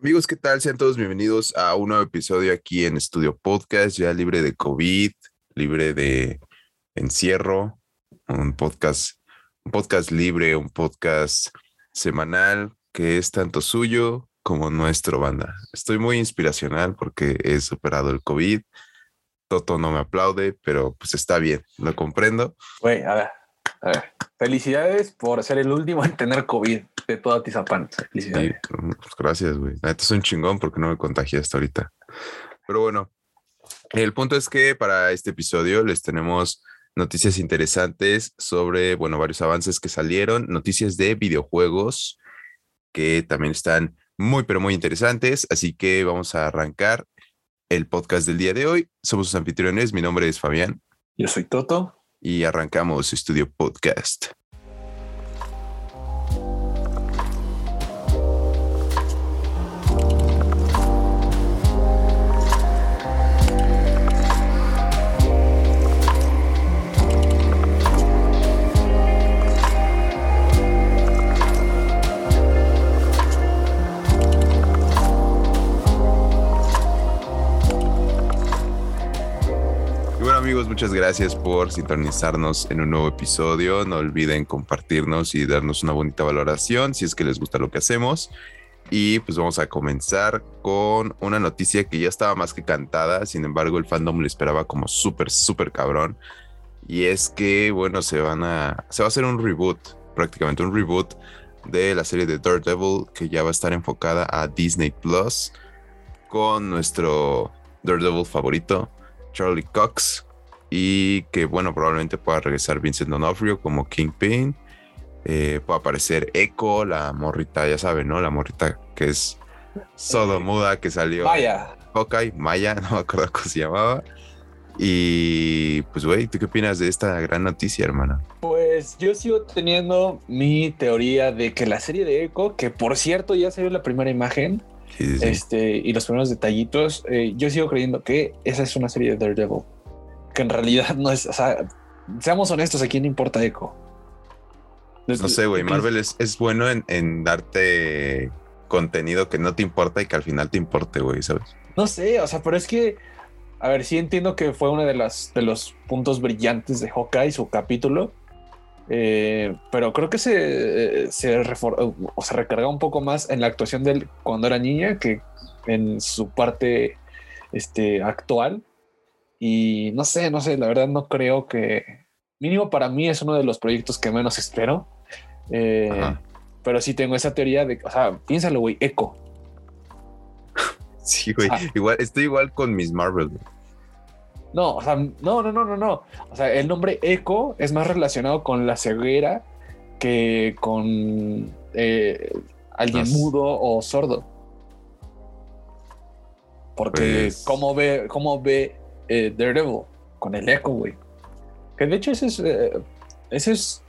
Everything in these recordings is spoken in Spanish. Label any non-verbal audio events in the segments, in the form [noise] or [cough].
Amigos, ¿qué tal? Sean todos bienvenidos a un nuevo episodio aquí en Estudio Podcast, ya libre de COVID, libre de encierro, un podcast, un podcast libre, un podcast semanal que es tanto suyo como nuestro banda. Estoy muy inspiracional porque he superado el COVID. Toto no me aplaude, pero pues está bien, lo comprendo. Güey, a ver, a ver. Felicidades por ser el último en tener COVID de toda Tizapán. Felicidades. Sí, pues gracias, güey. Esto es un chingón porque no me contagié hasta ahorita. Pero bueno, el punto es que para este episodio les tenemos noticias interesantes sobre, bueno, varios avances que salieron, noticias de videojuegos que también están muy, pero muy interesantes. Así que vamos a arrancar el podcast del día de hoy. Somos sus anfitriones. Mi nombre es Fabián. Yo soy Toto. Y arrancamos Estudio Podcast. Muchas gracias por sintonizarnos en un nuevo episodio. No olviden compartirnos y darnos una bonita valoración si es que les gusta lo que hacemos. Y pues vamos a comenzar con una noticia que ya estaba más que cantada, sin embargo el fandom le esperaba como súper, súper cabrón. Y es que, bueno, se van a, se va a hacer un reboot, prácticamente un reboot de la serie de Daredevil que ya va a estar enfocada a Disney Plus con nuestro Daredevil favorito, Charlie Cox, y que bueno, probablemente pueda regresar Vincent D'Onofrio como Kingpin. Eh, puede aparecer Echo, la morrita, ya saben, ¿no? La morrita que es muda que salió. Maya. Hawkeye, Maya, [laughs] no me acuerdo cómo se llamaba. Y pues, güey, ¿tú qué opinas de esta gran noticia, hermana? Pues yo sigo teniendo mi teoría de que la serie de Echo, que por cierto ya se vio la primera imagen, Este, y los primeros detallitos, eh, yo sigo creyendo que esa es una serie de Daredevil que en realidad no es, o sea, seamos honestos, ¿a quién importa Echo? No sé, güey, Marvel es, es bueno en, darte contenido que no te importa y que al final te importe, güey, ¿sabes? No sé, o sea, pero es que, a ver, sí entiendo que fue uno de, las, de los puntos brillantes de Hawkeye, su capítulo, eh, pero creo que se, se, o se recarga un poco más en la actuación de él cuando era niña que en su parte este, actual. Y no sé, no sé, la verdad no creo que, mínimo para mí es uno de los proyectos que menos espero. Eh, pero sí tengo esa teoría de, o sea, piénsalo, güey, Echo. [laughs] Sí, güey, igual, estoy igual con Miss Marvel. No, o sea, no, no, no, no, no. O sea, el nombre Echo es más relacionado con la ceguera que con eh, alguien mudo o sordo. Porque pues cómo ve, cómo ve eh, Daredevil con el eco, güey. Que de hecho eso es, eh, eso es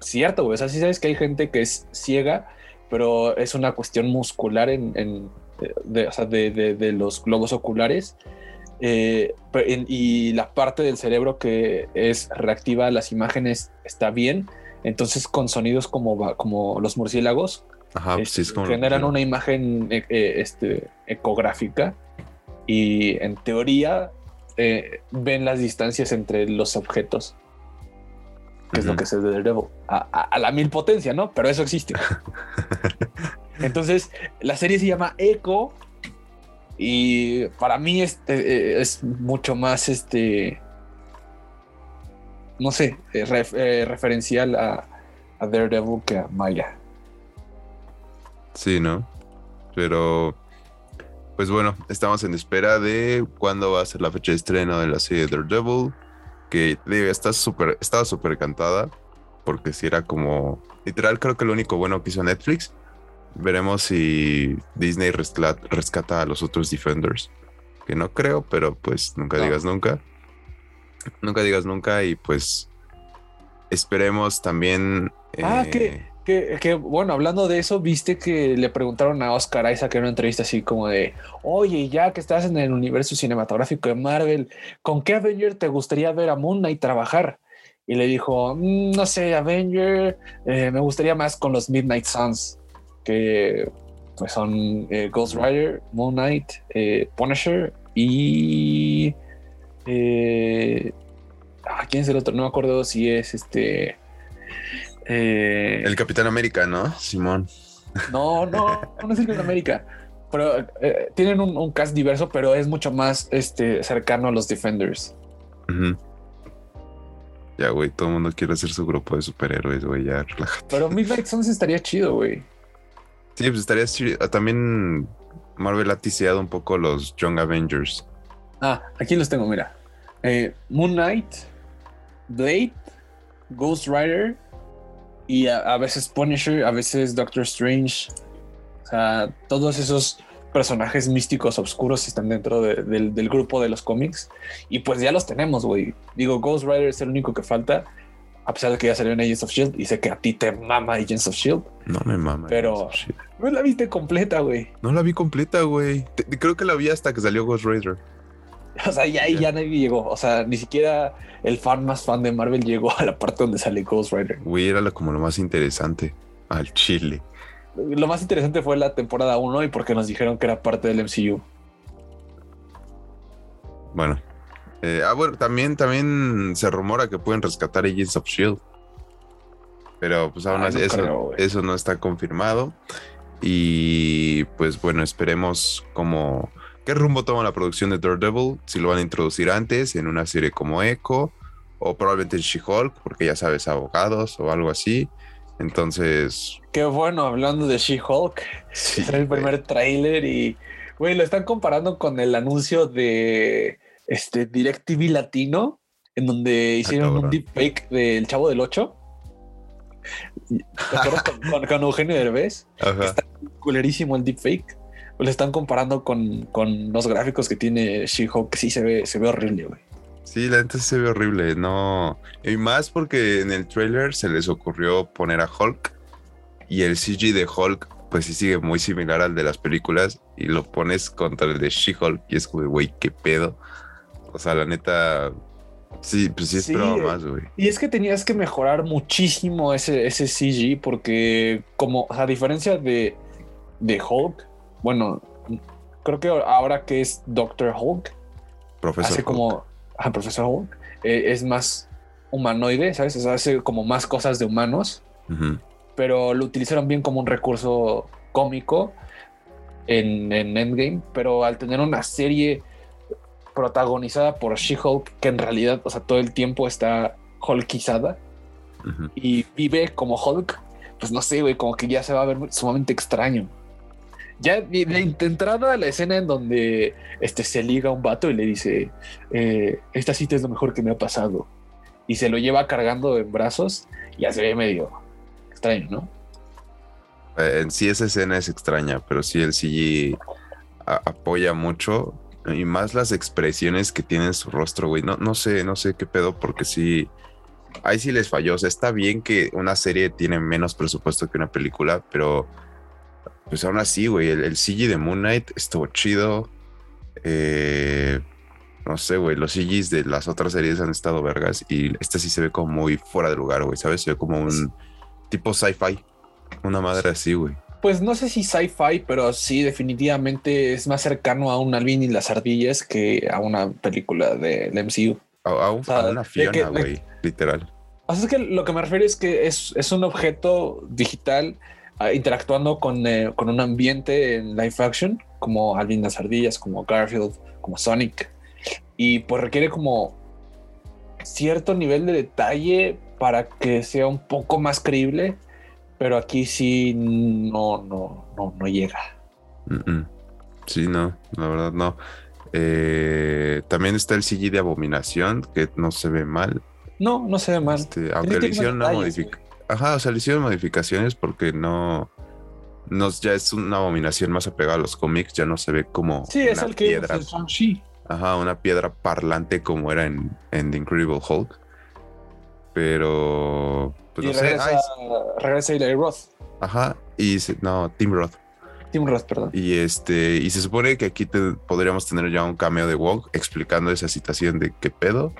cierto, güey. O sea, sí sabes que hay gente que es ciega, pero es una cuestión muscular en, de, o sea, de, los globos oculares. Eh, y la parte del cerebro que es reactiva a las imágenes está bien. Entonces, con sonidos como, como los murciélagos, pues generan una imagen este, ecográfica. Y en teoría, eh, ven las distancias entre los objetos. Que es lo que se de Daredevil. A, la mil potencia, ¿no? Pero eso existe. [laughs] Entonces, la serie se llama Echo. Y para mí este, eh, es mucho más este. No sé, eh, referencial a, a Daredevil que a Maya. Sí, ¿no? Pero pues bueno, estamos en espera de cuándo va a ser la fecha de estreno de la serie Daredevil. Que digo, está súper, estaba súper cantada. Porque si era como. Literal, creo que lo único bueno que hizo Netflix. Veremos si Disney rescata, a los otros Defenders. Que no creo, pero pues nunca digas nunca. Nunca digas nunca. Y pues esperemos también. Ah, que que, bueno, hablando de eso, viste que le preguntaron a Oscar Isaac en una entrevista así como de, oye, ya que estás en el universo cinematográfico de Marvel, ¿con qué Avenger te gustaría ver a Moon Knight trabajar? Y le dijo, mm, no sé, Avenger, eh, me gustaría más con los Midnight Suns, que pues son eh, Ghost Rider, Moon Knight, eh, Punisher y. Ah, ¿Quién es el otro? No me acuerdo si es este. El Capitán América, ¿no? Simón. No, no, no es el Capitán América. Pero tienen un, cast diverso, pero es mucho más este, cercano a los Defenders. Ya, güey, todo el mundo quiere hacer su grupo de superhéroes, güey, ya relájate. Pero Midnight Suns estaría chido, güey. Sí, pues estaría chido. Ah, también Marvel ha tiseado un poco los Young Avengers. Ah, aquí los tengo, mira. Eh, Moon Knight, Blade, Ghost Rider y a, veces Punisher, a veces Doctor Strange. O sea, todos esos personajes místicos oscuros están dentro del, grupo de los cómics. Y pues ya los tenemos, güey. Digo, Ghost Rider es el único que falta. A pesar de que ya salió en Agents of Shield y sé que a ti te mama Agents of Shield. No me mama. Pero no la viste completa, güey. No la vi completa, güey. Creo que la vi hasta que salió Ghost Rider. [laughs] O sea, ya, ya nadie llegó. O sea, ni siquiera el fan más fan de Marvel llegó a la parte donde sale Ghost Rider. Güey, era como lo más interesante. Al chile lo más interesante fue la temporada 1 y porque nos dijeron que era parte del MCU. Bueno. Eh, ah, bueno, también, también se rumora que pueden rescatar Agents of Shield. Pero pues aún así, eso, eso no está confirmado. Y pues bueno, esperemos como qué rumbo toma la producción de Daredevil, si lo van a introducir antes en una serie como Echo o probablemente en She-Hulk, porque ya sabes, abogados o algo así. Entonces. Qué bueno, hablando de She-Hulk. es el primer tráiler y, güey, lo están comparando con el anuncio de este DirecTV Latino, en donde hicieron un deepfake del Chavo del 8. [laughs] con, con, Eugenio Derbez. Está culerísimo el deepfake. Lo están comparando con, con los gráficos que tiene She-Hulk, sí se ve, se ve horrible, güey. Sí, la gente se ve horrible, no. Y más porque en el trailer se les ocurrió poner a Hulk y el CG de Hulk, pues sí sigue muy similar al de las películas y lo pones contra el de She-Hulk y es como, güey, qué pedo. O sea, la neta, sí, pues sí esperaba más, güey. Y es que tenías que mejorar muchísimo ese, ese CG porque, como, a diferencia de, de Hulk, bueno, creo que ahora que es Doctor Hulk, Profesor hace como a Profesor Hulk eh, es más humanoide, ¿sabes? hace como más cosas de humanos, pero lo utilizaron bien como un recurso cómico en, Endgame, pero al tener una serie protagonizada por She-Hulk, que en realidad, o sea, todo el tiempo está Hulkizada y vive como Hulk, pues no sé, güey, como que ya se va a ver sumamente extraño. Ya de, entrada la escena en donde este, se liga un vato y le dice, eh, esta cita es lo mejor que me ha pasado. Y se lo lleva cargando en brazos, ya se ve medio extraño, ¿no? Eh, en sí esa escena es extraña, pero sí el CG apoya mucho y más las expresiones que tiene en su rostro, güey. No, no sé, no sé qué pedo, porque sí, ahí sí les falló. Está bien que una serie tiene menos presupuesto que una película, pero pues aún así, güey, el, CG de Moon Knight estuvo chido. Eh, no sé, güey, los CGs de las otras series han estado vergas y este sí se ve como muy fuera de lugar, güey, ¿sabes? Se ve como un tipo sci-fi, una madre así, güey. Pues no sé si sci-fi, pero sí, definitivamente es más cercano a un Alvin y las ardillas que a una película del MCU. A, una Fiona, güey, literal. O sea, es que lo que me refiero es que es, es un objeto digital interactuando con, eh, con, un ambiente en live action, como Alvin las Ardillas, como Garfield, como Sonic. Y pues requiere como cierto nivel de detalle para que sea un poco más creíble, pero aquí sí no, no, no, no llega. Sí, no, la verdad no. Eh, también está el CG de Abominación, que no se ve mal. No, no se ve mal. Este, aunque le hicieron una modificación Ajá, o sea, le hicieron modificaciones porque no. no ya es una abominación más apegada a los cómics, ya no se ve como. Sí, es el que piedra. Ajá, una piedra parlante como era en, en The Incredible Hulk. Pero. Pues no regresa, sé. regresa Eli Roth. Ajá, y no, Tim Roth. Tim Roth, perdón. Y este, y se supone que aquí podríamos tener ya un cameo de Wong explicando esa situación de qué pedo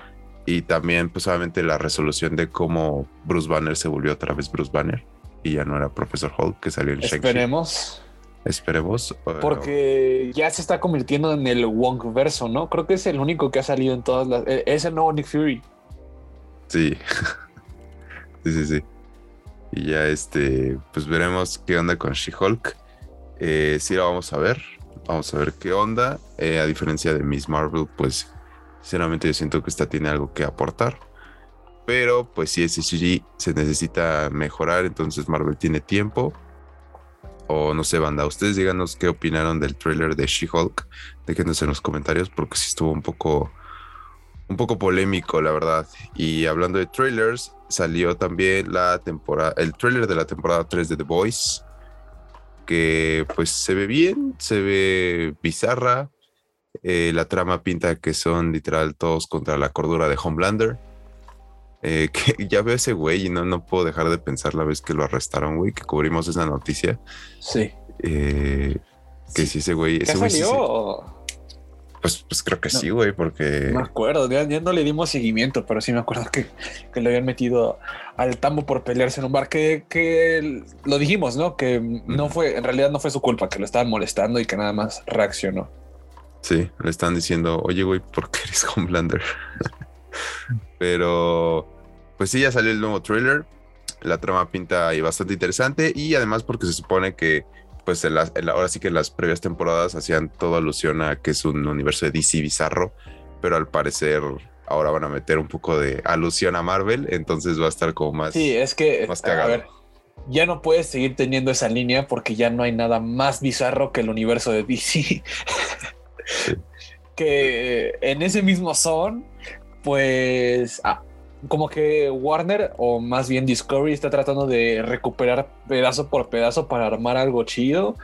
y también, pues obviamente la resolución de cómo Bruce Banner se volvió otra vez Bruce Banner y ya no era Profesor Hulk que salió en Esperemos. Esperemos. Porque ya se está convirtiendo en el Wong verso, ¿no? Creo que es el único que ha salido en todas las. Eh, es el nuevo Nick Fury. Sí. [laughs] sí, sí, sí. Y ya este, pues veremos qué onda con She-Hulk. Eh, sí la vamos a ver. Vamos a ver qué onda. Eh, a diferencia de Miss Marvel, pues sinceramente yo siento que esta tiene algo que aportar. Pero pues si ese CG se necesita mejorar, entonces Marvel tiene tiempo o no sé, banda, ustedes díganos qué opinaron del trailer de She-Hulk. Déjenos en los comentarios porque sí estuvo un poco, un poco polémico, la verdad. Y hablando de trailers, salió también la temporada, el trailer de la temporada 3 de The Voice, que pues se ve bien, se ve bizarra. Eh, la trama pinta que son literal todos contra la cordura de Homelander. Eh, [laughs] que ya veo ese güey y no, no puedo dejar de pensar la vez que lo arrestaron, güey, que cubrimos esa noticia. Sí. Eh, que sí. ese güey. ¿Qué salió? Pues, pues creo que sí, güey, porque. No me acuerdo, ya, no le dimos seguimiento, pero sí me acuerdo que, que le habían metido al tambo por pelearse en un bar. Que, que lo dijimos, ¿no? Que no fue, en realidad no fue su culpa, que lo estaban molestando y que nada más reaccionó. Sí, le están diciendo, oye, güey, ¿por qué eres Homelander? [laughs] Pero pues sí, ya salió el nuevo trailer. La trama pinta ahí bastante interesante y además porque se supone que pues en ahora sí que en las previas temporadas hacían toda alusión a que es un universo de DC bizarro, pero al parecer ahora van a meter un poco de alusión a Marvel, entonces va a estar como más. Sí, es que más a ver, ya no puedes seguir teniendo esa línea porque ya no hay nada más bizarro que el universo de DC. [laughs] que en ese mismo son, pues ah, como que Warner o más bien Discovery está tratando de recuperar pedazo por pedazo para armar algo chido.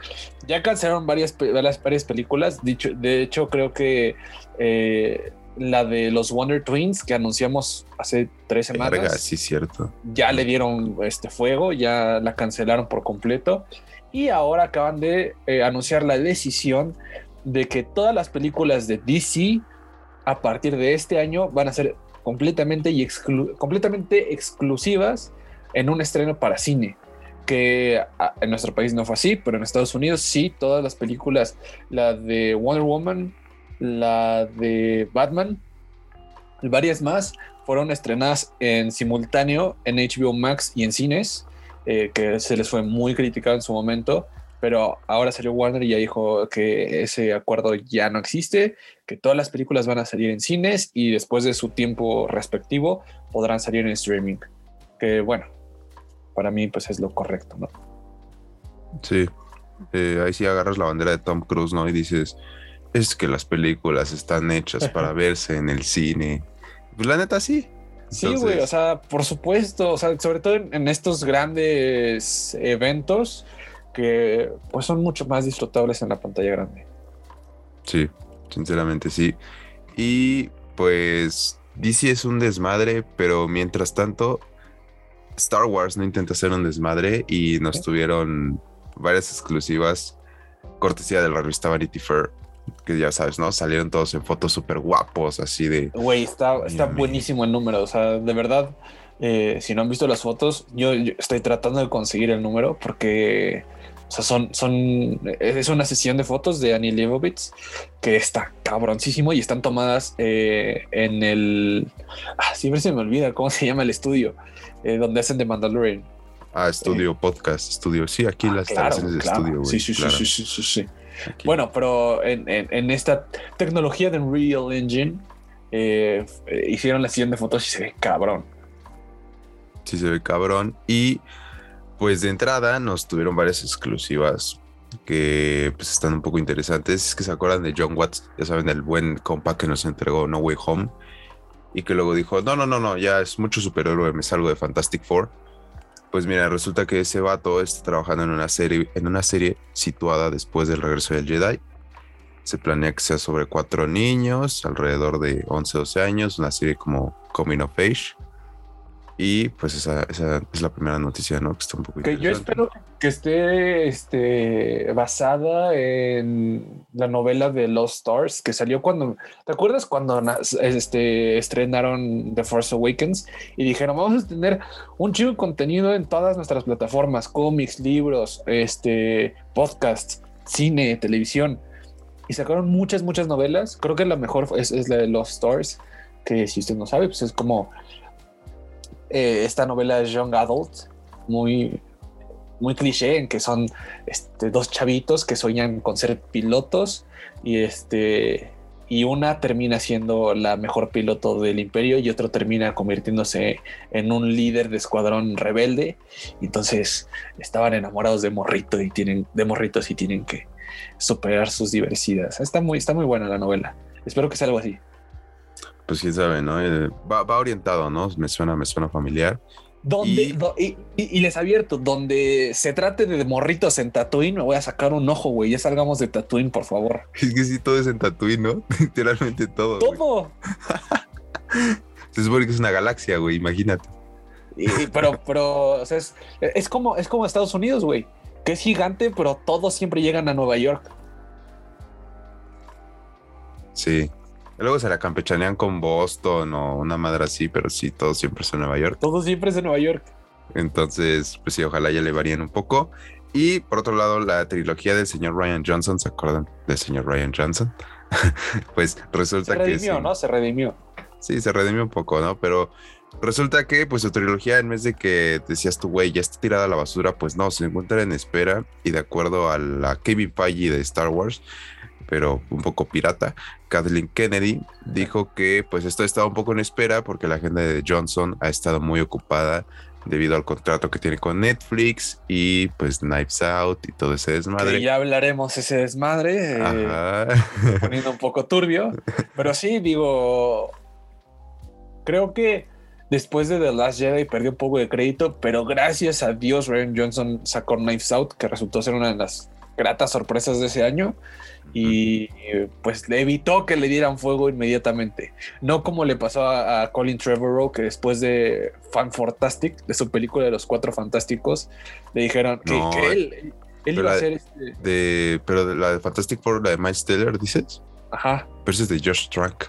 Ya cancelaron varias, varias, películas. Dicho, de hecho, creo que eh, la de los Wonder Twins que anunciamos hace tres semanas. sí, cierto. Ya le dieron este fuego, ya la cancelaron por completo. Y ahora acaban de eh, anunciar la decisión de que todas las películas de DC a partir de este año van a ser completamente, y completamente exclusivas en un estreno para cine. Que ah, en nuestro país no fue así, pero en Estados Unidos sí, todas las películas, la de Wonder Woman, la de Batman, varias más, fueron estrenadas en simultáneo en HBO Max y en cines, eh, que se les fue muy criticado en su momento pero ahora salió Warner y ya dijo que ese acuerdo ya no existe, que todas las películas van a salir en cines y después de su tiempo respectivo podrán salir en streaming. Que bueno, para mí pues es lo correcto, ¿no? Sí, eh, ahí sí agarras la bandera de Tom Cruise, ¿no? Y dices, es que las películas están hechas para [laughs] verse en el cine. Pues la neta sí. Sí, güey, o sea, por supuesto, o sea, sobre todo en estos grandes eventos, que pues son mucho más disfrutables en la pantalla grande. Sí, sinceramente sí. Y pues DC es un desmadre, pero mientras tanto Star Wars no intenta hacer un desmadre y nos tuvieron varias exclusivas cortesía de la revista Vanity Fair que ya sabes, ¿no? Salieron todos en fotos súper guapos, así de... Güey, está, está buenísimo el número, o sea, de verdad, eh, si no han visto las fotos, yo, estoy tratando de conseguir el número porque sea, son, son, es una sesión de fotos de Annie Leibovitz que está cabroncísimo y están tomadas eh, en el. Ah, siempre se me olvida cómo se llama el estudio eh, donde hacen The Mandalorian. Ah, estudio, eh, podcast, estudio. Sí, aquí ah, las claro, de estudio. Sí, sí, sí, sí, sí, sí. Bueno, pero en, en, esta tecnología de Unreal Engine hicieron la sesión de fotos y se ve cabrón. Sí, se ve cabrón. Y pues de entrada nos tuvieron varias exclusivas que pues están un poco interesantes. Es que se acuerdan de John Watts, ya saben, el buen compa que nos entregó No Way Home y que luego dijo, no, no, no, no, ya es mucho superhéroe, me salgo de Fantastic Four. Pues mira, resulta que ese vato está trabajando en una serie, en una serie situada después del regreso del Jedi. Se planea que sea sobre cuatro niños, alrededor de 11, 12 años, una serie como Coming of Age. Y pues esa, esa, es la primera noticia, ¿no? Que está un poco Que yo espero que esté este, basada en la novela de Lost Stars que salió cuando. ¿Te acuerdas cuando este, estrenaron The Force Awakens y dijeron vamos a tener un chido contenido en todas nuestras plataformas, cómics, libros, este, podcasts? cine, televisión. Y sacaron muchas, muchas novelas. Creo que la mejor es, es la de Lost Stars, que si usted no sabe, pues es como eh, esta novela de Young Adult, muy, muy cliché, en que son este, dos chavitos que sueñan con ser pilotos y este y una termina siendo la mejor piloto del imperio y otro termina convirtiéndose en un líder de escuadrón rebelde. Entonces estaban enamorados de morrito y tienen de morritos y tienen que superar sus diversidades. Está muy, está muy buena la novela. Espero que sea algo así. Pues quién sabe, ¿no? Eh, va, va orientado, ¿no? Me suena, me suena familiar. Donde, y, les abierto, donde se trate de morritos en Tatooine, me voy a sacar un ojo, güey. Ya salgamos de Tatooine, por favor. [laughs] Es que sí, todo es en Tatooine, ¿no? [laughs] Literalmente todo. Todo. [laughs] se supone que es una galaxia, güey, imagínate. pero, pero, o sea, es, es, como, es como Estados Unidos, güey, que es gigante, pero todos siempre llegan a Nueva York. Sí. Luego se la campechanean con Boston o una madre así, pero sí, todo siempre es en Nueva York. Todo siempre es en Nueva York. Entonces, pues sí, ojalá ya le varíen un poco. Y por otro lado, la trilogía del señor Ryan Johnson, ¿se acuerdan del señor Ryan Johnson? [laughs] pues resulta que. Se redimió, ¿no? Se redimió. Sí, se redimió un poco, ¿no? Pero resulta que, pues, su trilogía, en vez de que decías tú, güey, ya está tirada a la basura, pues no, se encuentra en espera. Y de acuerdo a la Kevin Feige de Star Wars, pero un poco pirata, Kathleen Kennedy dijo que pues esto estado un poco en espera porque la agenda de Johnson ha estado muy ocupada debido al contrato que tiene con Netflix y pues Knives Out y todo ese desmadre. ya hablaremos ese desmadre, eh, poniendo un poco turbio, pero sí, digo, creo que después de The Last Jedi perdió un poco de crédito, pero gracias a Dios Ryan Johnson sacó Knives Out, que resultó ser una de las gratas sorpresas de ese año y pues le evitó que le dieran fuego inmediatamente. No como le pasó a, Colin Trevorrow, que después de Fan Fantastic, de su película de los Cuatro Fantásticos, le dijeron que, él, iba a ser este... De, pero de la de Fantastic Four, la de Miles Teller, dices. Ajá. Pero es de Josh Trank.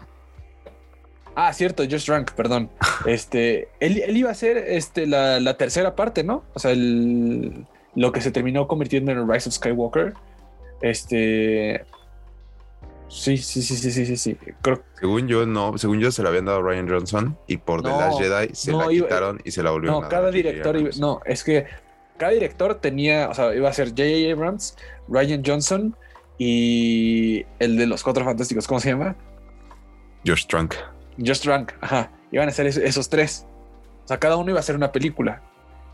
Ah, cierto, Josh Trank, perdón. este, él, iba a ser este, la, tercera parte, ¿no? O sea, lo que se terminó convirtiendo en el Rise of Skywalker este. Sí, sí, sí, sí, sí, sí, sí. Según yo, no. Según yo, se la habían dado a Ryan Johnson y por The Last Jedi se la quitaron y se la volvieron no, cada director. no, es que cada director tenía. O sea, iba a ser J.J. Abrams, Ryan Johnson y el de los Cuatro Fantásticos. ¿Cómo se llama? Josh Trunk. Josh Trunk, ajá. Iban a ser esos tres. O sea, cada uno iba a hacer una película.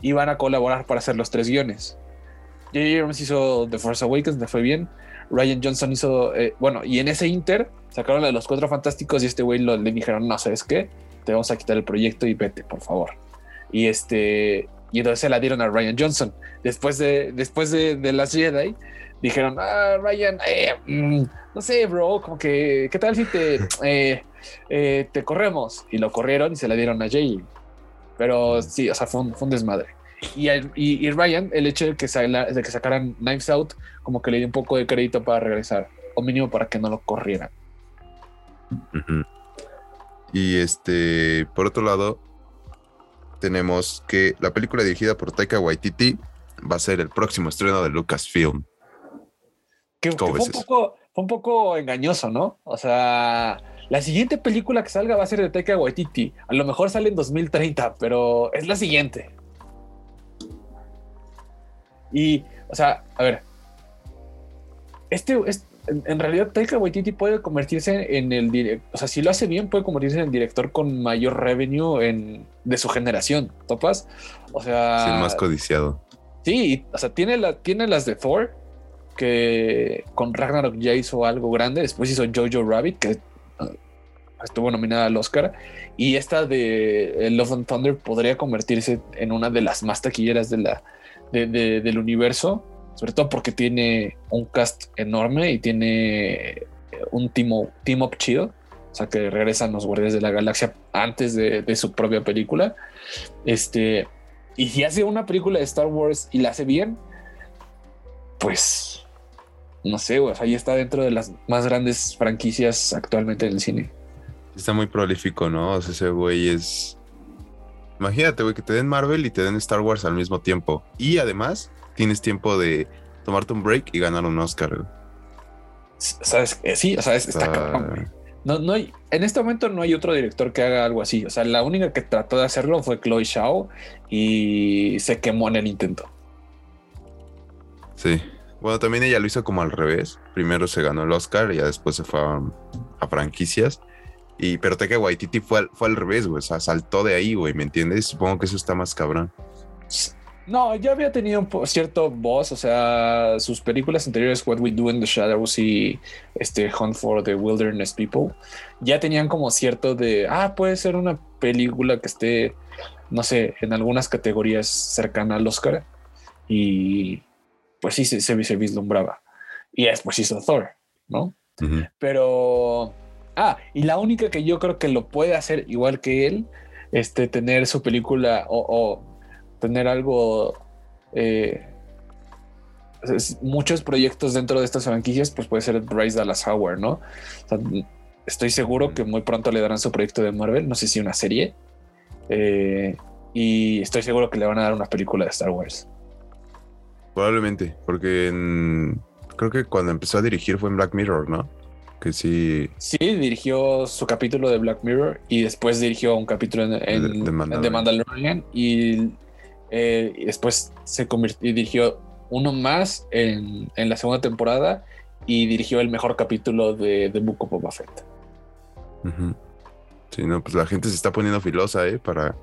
Iban a colaborar para hacer los tres guiones. J.J. Abrams hizo The Force Awakens, le fue bien. Ryan Johnson hizo, eh, bueno, y en ese Inter sacaron la de los Cuatro Fantásticos y este güey le dijeron, no, ¿sabes qué? Te vamos a quitar el proyecto y vete, por favor. Y este, y entonces se la dieron a Ryan Johnson. Después de, después de, de las Jedi, dijeron, ah, Ryan, eh, mm, no sé, bro, como que, ¿qué tal si te, [laughs] eh, te corremos? Y lo corrieron y se la dieron a Jay. Pero sí, o sea, fue un desmadre. Y, Ryan, el hecho de que, de que sacaran Knives Out, como que le dio un poco de crédito para regresar, o mínimo para que no lo corrieran. Y este, por otro lado, tenemos que la película dirigida por Taika Waititi va a ser el próximo estreno de Lucasfilm. Que, que fue, un poco, fue un poco engañoso, ¿no? O sea, la siguiente película que salga va a ser de Taika Waititi. A lo mejor sale en 2030, pero es la siguiente. Y, o sea, a ver, este, es, en, realidad Taika Waititi puede convertirse en el director, o sea, si lo hace bien, puede convertirse en el director con mayor revenue en, de su generación, ¿topas? O sea... Sí, el más codiciado. Sí, o sea, tiene, la, tiene las de Thor, que con Ragnarok ya hizo algo grande, después hizo Jojo Rabbit, que uh, estuvo nominada al Oscar, y esta de Love and Thunder podría convertirse en una de las más taquilleras de la, del universo, sobre todo porque tiene un cast enorme y tiene eh, un team, team up chido. O sea, que regresan los Guardias de la Galaxia antes de, su propia película. Este, y si hace una película de Star Wars y la hace bien, pues no sé, ahí está dentro de las más grandes franquicias actualmente en el cine. Está muy prolífico, ¿no? O sea, ese güey es Imagínate, güey, que te den Marvel y te den Star Wars al mismo tiempo. Y además tienes tiempo de tomarte un break y ganar un Oscar. ¿Sabes? Sí, o sea, está cabrón, No, no hay, en este momento no hay otro director que haga algo así. O sea, la única que trató de hacerlo fue Chloe Shao y se quemó en el intento. Sí. Bueno, también ella lo hizo como al revés. Primero se ganó el Oscar y ya después se fue a, franquicias. Y, pero Teca Waititi fue al, fue al revés, güey. O sea, saltó de ahí, güey, ¿me entiendes? Supongo que eso está más cabrón. No, ya había tenido un cierto voz, o sea, sus películas anteriores, What We Do in the Shadows y este Hunt for the Wilderness People, ya tenían como cierto de, ah, puede ser una película que esté, no sé, en algunas categorías cercana al Oscar. Y pues sí, se, se, vislumbraba. Y después hizo Thor, ¿no? Pero, ah, y la única que yo creo que lo puede hacer igual que él, este, tener su película o tener algo, eh, muchos proyectos dentro de estas franquicias, pues puede ser Bryce Dallas Howard, ¿no? estoy seguro que muy pronto le darán su proyecto de Marvel, no sé si una serie, eh, y estoy seguro que le van a dar una película de Star Wars. Probablemente, porque creo que cuando empezó a dirigir fue en Black Mirror, ¿no? Que sí. Sí, dirigió su capítulo de Black Mirror y después dirigió un capítulo en, en, The Mandalorian y eh, y después se convirtió y dirigió uno más en, la segunda temporada y dirigió el mejor capítulo de The Book of Boba Fett. Sí, no, pues la gente se está poniendo filosa, ¿eh? Para,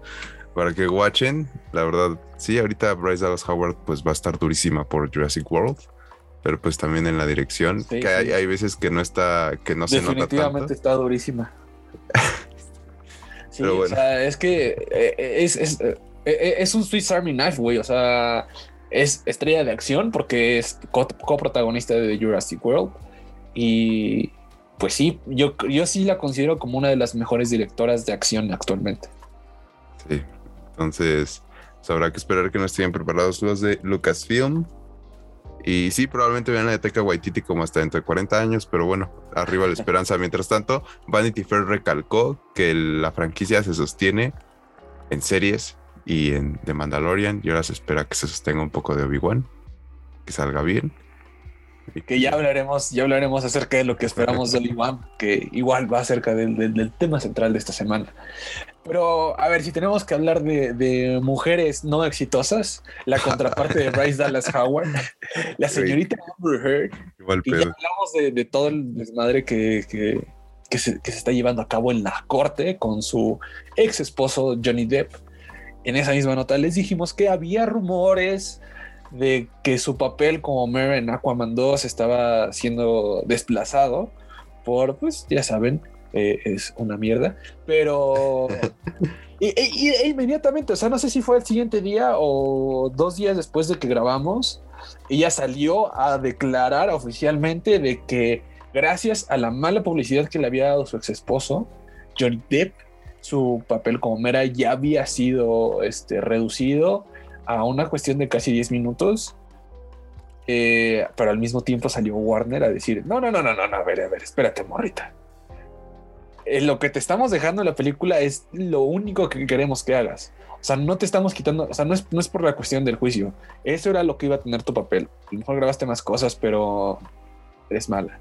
para que watchen. La verdad, sí, ahorita Bryce Dallas Howard pues va a estar durísima por Jurassic World. Pero pues también en la dirección, que hay, veces que no está, que no se nota Definitivamente está durísima. [laughs] sí, o sea, es que eh, es, e, e, es un Swiss Army Knife, güey. O sea, es estrella de acción porque es coprotagonista de Jurassic World. Y pues sí, yo, yo sí la considero como una de las mejores directoras de acción actualmente. Sí, entonces pues, habrá que esperar que no estén preparados los de Lucasfilm. Y sí, probablemente vean la de Teca Waititi como hasta dentro de 40 años, pero bueno, arriba la esperanza. [laughs] Mientras tanto, Vanity Fair recalcó que la franquicia se sostiene en series y en The Mandalorian. Y ahora se espera que se sostenga un poco de Obi-Wan, que salga bien. Que ya hablaremos, ya hablaremos acerca de lo que esperamos de Obi-Wan, que igual va acerca del, tema central de esta semana. Pero a ver, si tenemos que hablar de, mujeres no exitosas, la contraparte de Bryce Dallas Howard, [laughs] la señorita Amber Heard, y ya hablamos de, todo el desmadre que, que, se, que se está llevando a cabo en la corte con su ex esposo Johnny Depp. En esa misma nota les dijimos que había rumores de que su papel como Mare en Aquaman 2 estaba siendo desplazado por, pues ya saben, eh, es una mierda, pero... [laughs] y, inmediatamente, o sea, no sé si fue el siguiente día o dos días después de que grabamos, ella salió a declarar oficialmente de que gracias a la mala publicidad que le había dado su ex esposo, Johnny Depp, su papel como Mera ya había sido este, reducido a una cuestión de casi 10 minutos. Eh, pero al mismo tiempo salió Warner a decir, no, no, no, no, no, no, a ver, a ver, espérate, morrita. Eh, lo que te estamos dejando en la película es lo único que queremos que hagas. O sea, no te estamos quitando, o sea, no es, no es por la cuestión del juicio. Eso era lo que iba a tener tu papel. A lo mejor grabaste más cosas, pero eres mala.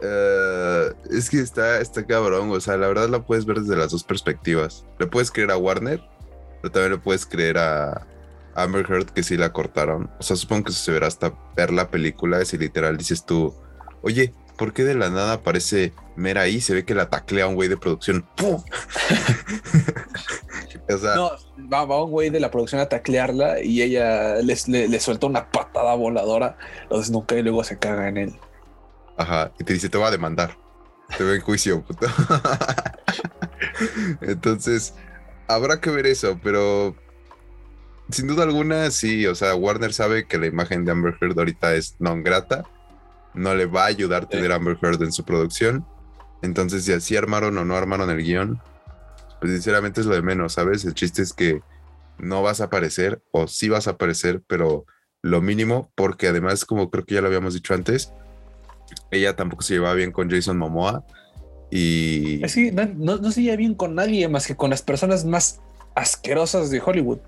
Eh, es que está, está cabrón, o sea, la verdad la puedes ver desde las dos perspectivas. Le puedes creer a Warner, pero también le puedes creer a Amber Heard que sí la cortaron. O sea, supongo que se verá hasta ver la película, si literal dices tú, oye, ¿por qué de la nada aparece Mera ahí? Se ve que la taclea un güey de producción. [laughs] o sea, no, va, un güey de la producción a taclearla y ella les, le, le suelta una patada voladora, lo desnuca y luego se caga en él. Ajá, y te dice, te va a demandar. Te ve en juicio, puto. [laughs] Entonces, habrá que ver eso, pero sin duda alguna, sí, o sea, Warner sabe que la imagen de Amber Heard ahorita es non grata. No le va a ayudar tener Amber Heard en su producción. Entonces, si así armaron o no armaron el guion, pues sinceramente es lo de menos, ¿sabes? El chiste es que no vas a aparecer o sí vas a aparecer, pero lo mínimo, porque además, como creo que ya lo habíamos dicho antes, ella tampoco se llevaba bien con Jason Momoa. Y. Es no, no, se lleva bien con nadie más que con las personas más asquerosas de Hollywood.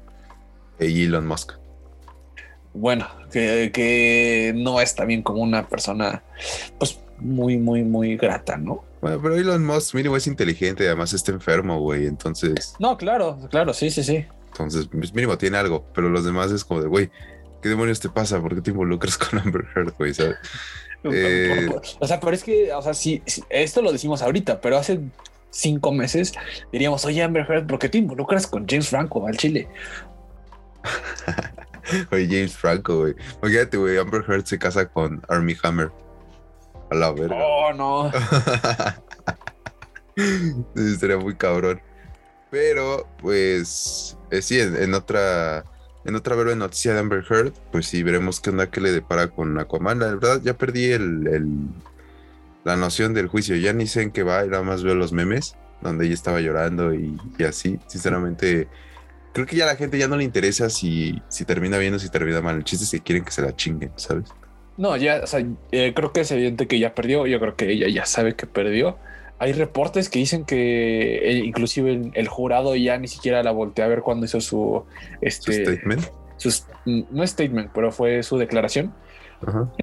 Y Elon Musk. Bueno, que, que no es también como una persona, pues muy, muy, muy grata, ¿no? Bueno, pero Elon Musk mínimo es inteligente y además está enfermo, güey. Entonces. No, claro, claro, sí, sí, sí. Entonces, pues, mínimo tiene algo, pero los demás es como de, güey, ¿qué demonios te pasa? ¿Por qué te involucras [laughs] con Amber Heard, güey? [laughs] Eh, o sea, pero es que, o sea, sí, esto lo decimos ahorita, pero hace cinco meses diríamos, oye, Amber Heard, ¿por qué te involucras con James Franco al Chile? [laughs] [laughs] oye, James Franco, güey. Imagínate, güey, Amber Heard se casa con Army Hammer. A la verga. Oh, no. [laughs] Sería muy cabrón. Pero, pues, eh, sí, en, otra en otra breve noticia de Amber Heard, pues sí, veremos qué onda que le depara con Aquaman. La verdad, ya perdí el, la noción del juicio. Ya ni sé en qué va, nada más veo los memes donde ella estaba llorando y, así. Sinceramente, creo que ya a la gente ya no le interesa si, si termina bien o si termina mal. El chiste es que quieren que se la chinguen, ¿sabes? No, ya, o sea, eh, creo que es evidente que ya perdió. Yo creo que ella ya sabe que perdió. Hay reportes que dicen que inclusive el, jurado ya ni siquiera la volteó a ver cuando hizo su, este, statement. no statement, pero fue su declaración.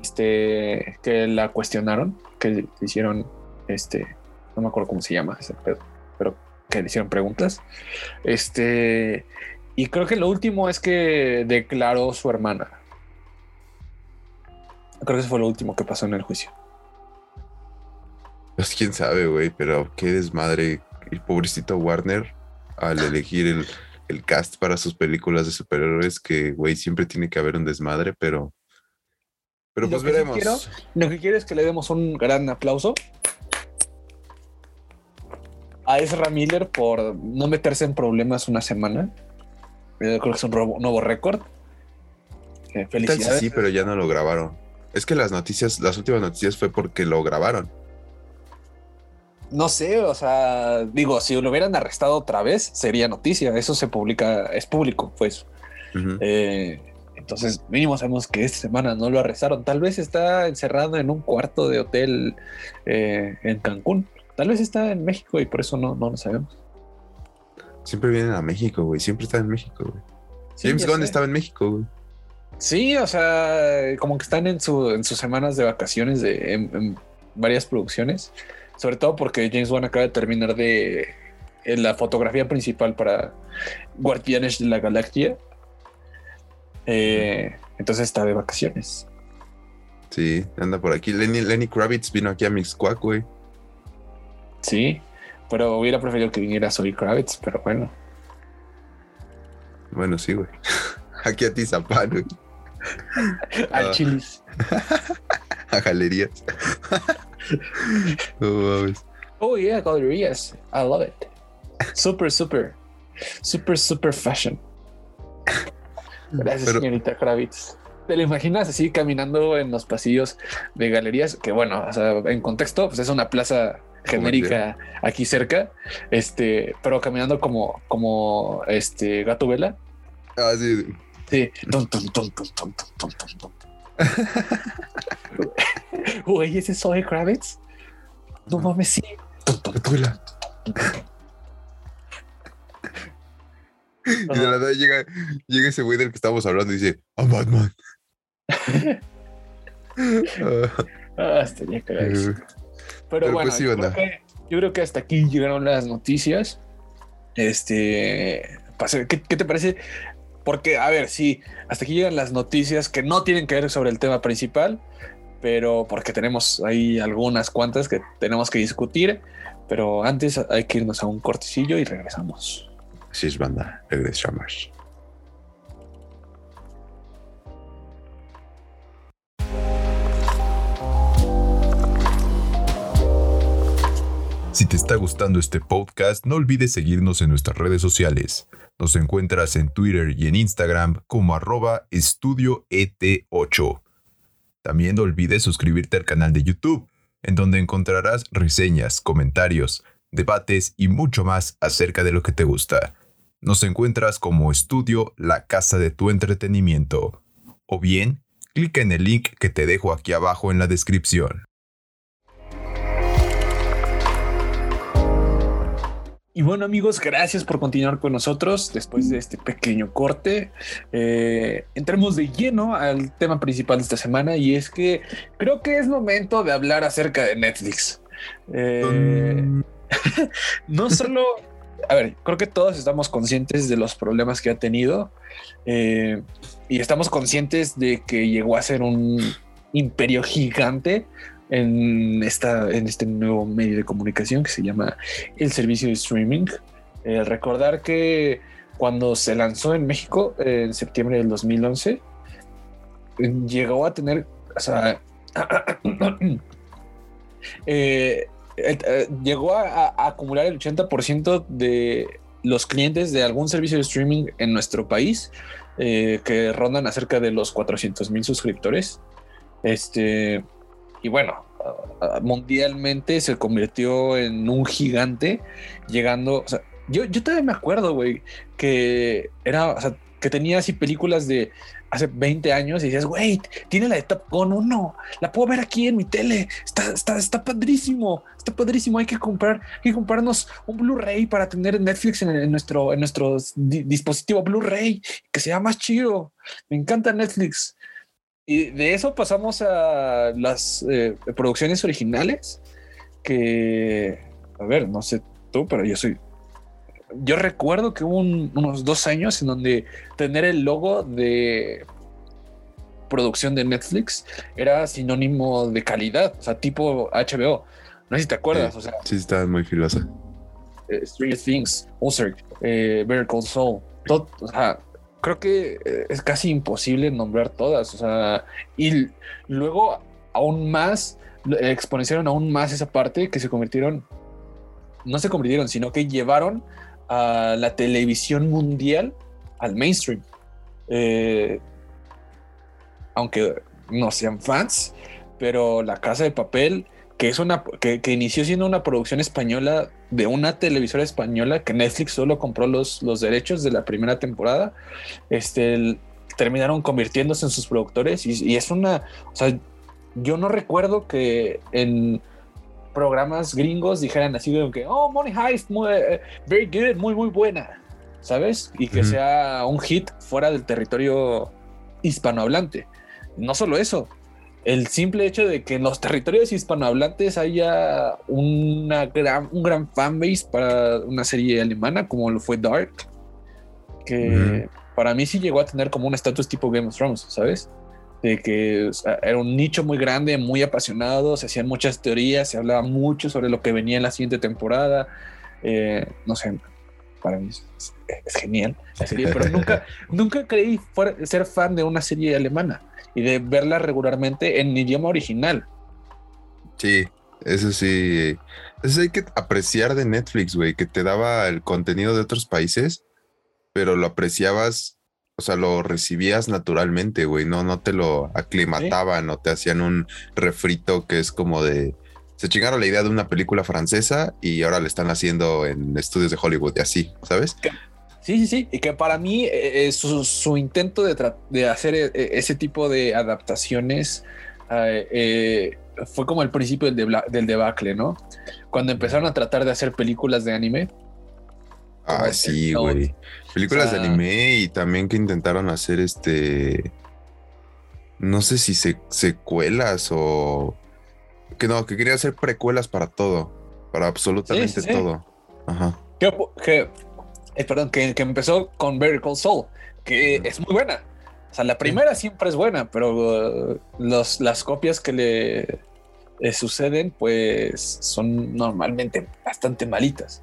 Este que la cuestionaron, que hicieron este, no me acuerdo cómo se llama ese pedo, que le hicieron preguntas. Este, y creo que lo último es que declaró su hermana. Creo que eso fue lo último que pasó en el juicio. Pues quién sabe, güey, pero qué desmadre. El pobrecito Warner al elegir el, cast para sus películas de superhéroes, que, güey, siempre tiene que haber un desmadre, pero. Pero pues veremos. lo que quiero es que le demos un gran aplauso a Ezra Miller por no meterse en problemas una semana. Yo creo que es un nuevo récord. Eh, felicidades. Sí, pero ya no lo grabaron. Es que las noticias, las últimas noticias fue porque lo grabaron no sé, o sea, digo, si lo hubieran arrestado otra vez, sería noticia. Eso se publica, es público, pues. Eh, entonces, mínimo sabemos que esta semana no lo arrestaron. Tal vez está encerrado en un cuarto de hotel eh, en Cancún. Tal vez está en México y por eso no, no lo sabemos. Siempre vienen a México, güey. Siempre está en México, güey. James Gunn estaba en México, güey. Sí, o sea, como que están en, su, en sus semanas de vacaciones de, en varias producciones. Sobre todo porque James Wan acaba de terminar de la fotografía principal para Guardianes de la Galaxia. Eh, entonces está de vacaciones. Sí, anda por aquí. Lenny, Kravitz vino aquí a Mixquack, güey. Sí, pero hubiera preferido que viniera Zoe Kravitz, pero bueno. Bueno, sí, güey. [laughs] Aquí a ti, Zapán, güey. [laughs] Al Chilis. [laughs] a galerías. oh, yeah, galerías. I love it. Super, super. Super, super fashion. Gracias, señorita Kravitz. ¿Te lo imaginas así caminando en los pasillos de galerías? Que bueno, o sea, en contexto, pues es una plaza [laughs] genérica aquí cerca, este, pero caminando como, como este gato vela. Ah, sí. Sí. Güey, ese Zoe Kravitz. No mames, sí. Y de la nada llega, llega ese güey del que estábamos hablando y dice, I'm Batman. [laughs] [laughs] ah, estaría cagadísimo. Pero, bueno, pues yo, creo que, yo, creo que, hasta aquí llegaron las noticias. Este, ¿qué, ¿qué, te parece? Porque, a ver, sí, hasta aquí llegan las noticias que no tienen que ver sobre el tema principal, pero porque tenemos ahí algunas cuantas que tenemos que discutir. Pero antes hay que irnos a un cortecillo y regresamos. Así es, banda, regresamos. Si te está gustando este podcast, no olvides seguirnos en nuestras redes sociales. Nos encuentras en Twitter y en Instagram como arroba estudioet8. También no olvides suscribirte al canal de YouTube, en donde encontrarás reseñas, comentarios, debates y mucho más acerca de lo que te gusta. Nos encuentras como Estudio La Casa de tu Entretenimiento. O bien, clica en el link que te dejo aquí abajo en la descripción. Y bueno amigos, gracias por continuar con nosotros después de este pequeño corte. Eh, entremos de lleno al tema principal de esta semana y es que creo que es momento de hablar acerca de Netflix. Eh, [laughs] no solo, a ver, creo que todos estamos conscientes de los problemas que ha tenido eh, y estamos conscientes de que llegó a ser un imperio gigante en, esta, en este nuevo medio de comunicación que se llama el servicio de streaming. Eh, recordar que cuando se lanzó en México en septiembre del 2011, llegó a tener, o sea, [clears throat] eh, eh, llegó a, acumular el 80% de los clientes de algún servicio de streaming en nuestro país, que rondan acerca de los 400 mil suscriptores. Este, y bueno, mundialmente se convirtió en un gigante, llegando, o sea, yo, yo todavía me acuerdo, güey, que era, o sea, que tenía así películas de hace 20 años y decías, güey, tiene la de Top Gun 1, la puedo ver aquí en mi tele, está, está, está padrísimo, está padrísimo, hay que comprar, hay que comprarnos un Blu-ray para tener Netflix en, nuestro, en nuestro dispositivo Blu-ray, que sea más chido, me encanta Netflix. Y de eso pasamos a las eh, producciones originales, que, a ver, no sé tú, pero yo soy... Yo recuerdo que hubo unos dos años en donde tener el logo de producción de Netflix era sinónimo de calidad, o sea, tipo HBO. No sé si te acuerdas, sí, o sea. Sí, está muy filosa. Eh, Stranger Things, Ozark, eh, Better Call Saul, todo, o sea, creo que eh, es casi imposible nombrar todas. O sea, y luego aún más exponenciaron aún más esa parte que se convirtieron, no se convirtieron, sino que llevaron a la televisión mundial al mainstream. Eh, aunque no sean fans, pero La Casa de Papel que es una que, inició siendo una producción española de una televisora española que Netflix solo compró los, los derechos de la primera temporada. Este terminaron convirtiéndose en sus productores y, es una, o sea, yo no recuerdo que en programas gringos dijeran así de que, oh, Money Heist, muy, eh, very good, muy, muy buena, ¿sabes? Y que sea un hit fuera del territorio hispanohablante. No solo eso, el simple hecho de que en los territorios hispanohablantes haya una gran, un gran fanbase para una serie alemana como lo fue Dark, que para mí sí llegó a tener como un estatus tipo Game of Thrones, ¿sabes? De que era un nicho muy grande, muy apasionado, se hacían muchas teorías, se hablaba mucho sobre lo que venía en la siguiente temporada. Eh, no sé, para mí es, genial la serie, pero nunca, [laughs] nunca creí ser fan de una serie alemana y de verla regularmente en idioma original. Sí, eso sí. Eso hay que apreciar de Netflix, güey, que te daba el contenido de otros países, pero lo apreciabas, o sea, lo recibías naturalmente, güey, no, no te lo aclimataban o te hacían un refrito que es como de... Se chingaron la idea de una película francesa y ahora le están haciendo en estudios de Hollywood y así, ¿sabes? Sí, sí, sí. Y que para mí eh, eh, su, intento de, hacer eh, ese tipo de adaptaciones fue como el principio del, del, debacle, ¿no? Cuando empezaron a tratar de hacer películas de anime. Ah, sí, güey. Películas de anime y también que intentaron hacer este... No sé si secuelas o... Que no, que quería hacer precuelas para todo. Para absolutamente todo. Ajá. que eh, perdón, que, empezó con Better Call Soul, que es muy buena. O sea, la primera siempre es buena, pero uh, los, las copias que le suceden, pues son normalmente bastante malitas.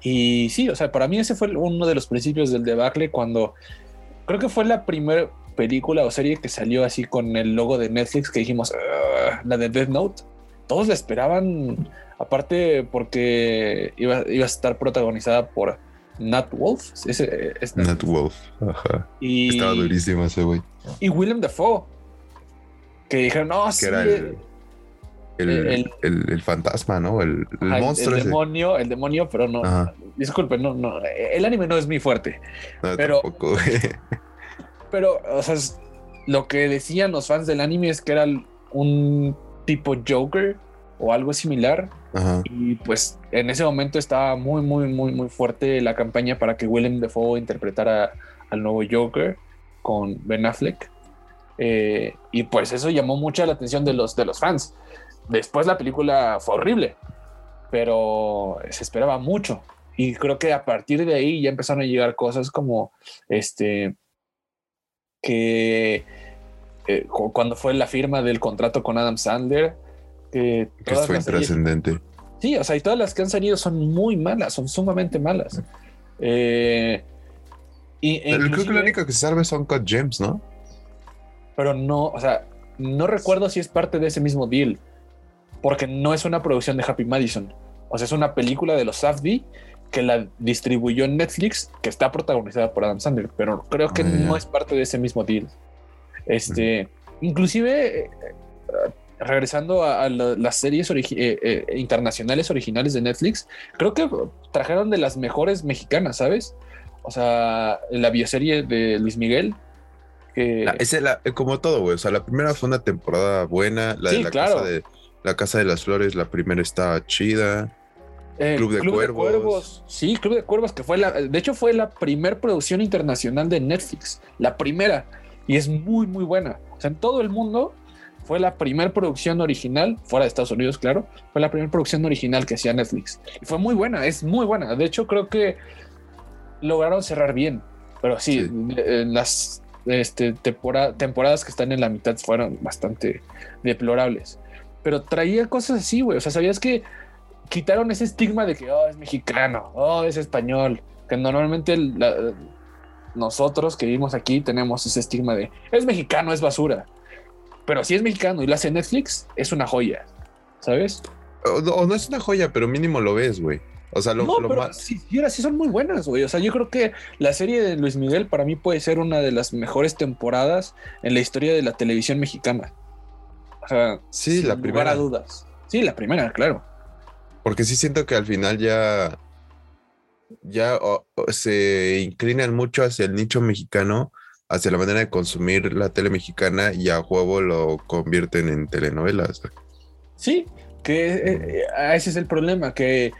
Y sí, o sea, para mí ese fue uno de los principios del debacle cuando creo que fue la primera película o serie que salió así con el logo de Netflix que dijimos, la de Death Note. Todos la esperaban, aparte porque iba, iba a estar protagonizada por Nat Wolf. Ese, Nat Wolf, ajá. Y, Estaba durísimo ese güey. Y Willem Dafoe. Que dijeron, no, que Era el, el, el, fantasma, ¿no? El, monstruo. El demonio, el demonio, pero no. Disculpe, no, no. El anime no es muy fuerte. No, pero, tampoco. [laughs] pero, o sea, lo que decían los fans del anime es que era un tipo Joker o algo similar. Y pues en ese momento estaba muy, muy, muy, muy fuerte la campaña para que Willem Dafoe interpretara al nuevo Joker con Ben Affleck. Eh, y pues eso llamó mucha la atención de los, de los fans. Después la película fue horrible, pero se esperaba mucho. Y creo que a partir de ahí ya empezaron a llegar cosas como este que eh, cuando fue la firma del contrato con Adam Sandler, que fue trascendente. Sí, o sea, y todas las que han salido son muy malas, son sumamente malas. Eh, y, creo que la única que se salve son Cut James, ¿no? Pero no, o sea, no recuerdo si es parte de ese mismo deal, porque no es una producción de Happy Madison. O sea, es una película de los Safdie que la distribuyó en Netflix, que está protagonizada por Adam Sandler, pero creo que ah, no es parte de ese mismo deal. Este, inclusive, eh, regresando a, las series eh, eh, internacionales originales de Netflix, creo que trajeron de las mejores mexicanas, ¿sabes? O sea, la bioserie de Luis Miguel. Que... es la, como todo, güey. O sea, la primera fue una temporada buena. La de la casa de la Casa de las Flores, la primera está chida. Club, de, Cuervos. Sí, Club de Cuervos, que fue la, de hecho fue la primera producción internacional de Netflix, la primera, y es muy, muy buena. O sea, en todo el mundo fue la primera producción original, fuera de Estados Unidos, claro, fue la primera producción original que hacía Netflix. Y fue muy buena, es muy buena. De hecho, creo que lograron cerrar bien, pero sí, las este, temporadas que están en la mitad fueron bastante deplorables. Pero traía cosas así, güey. O sea, ¿sabías que quitaron ese estigma de que, oh, es mexicano, oh, es español, que normalmente nosotros que vivimos aquí tenemos ese estigma de, es mexicano, es basura. Pero si es mexicano y lo hace Netflix, es una joya, ¿sabes? O, no es una joya, pero mínimo lo ves, güey. O sea, lo, no, pero Sí, sí, son muy buenas, güey. O sea, yo creo que la serie de Luis Miguel para mí puede ser una de las mejores temporadas en la historia de la televisión mexicana. O sea, sí, la primera. dudas. Sí, la primera, claro. Porque sí siento que al final ya, ya se inclinan mucho hacia el nicho mexicano, hacia la manera de consumir la tele mexicana y a juego lo convierten en telenovelas. Sí, que eh, eh, ese es el problema, que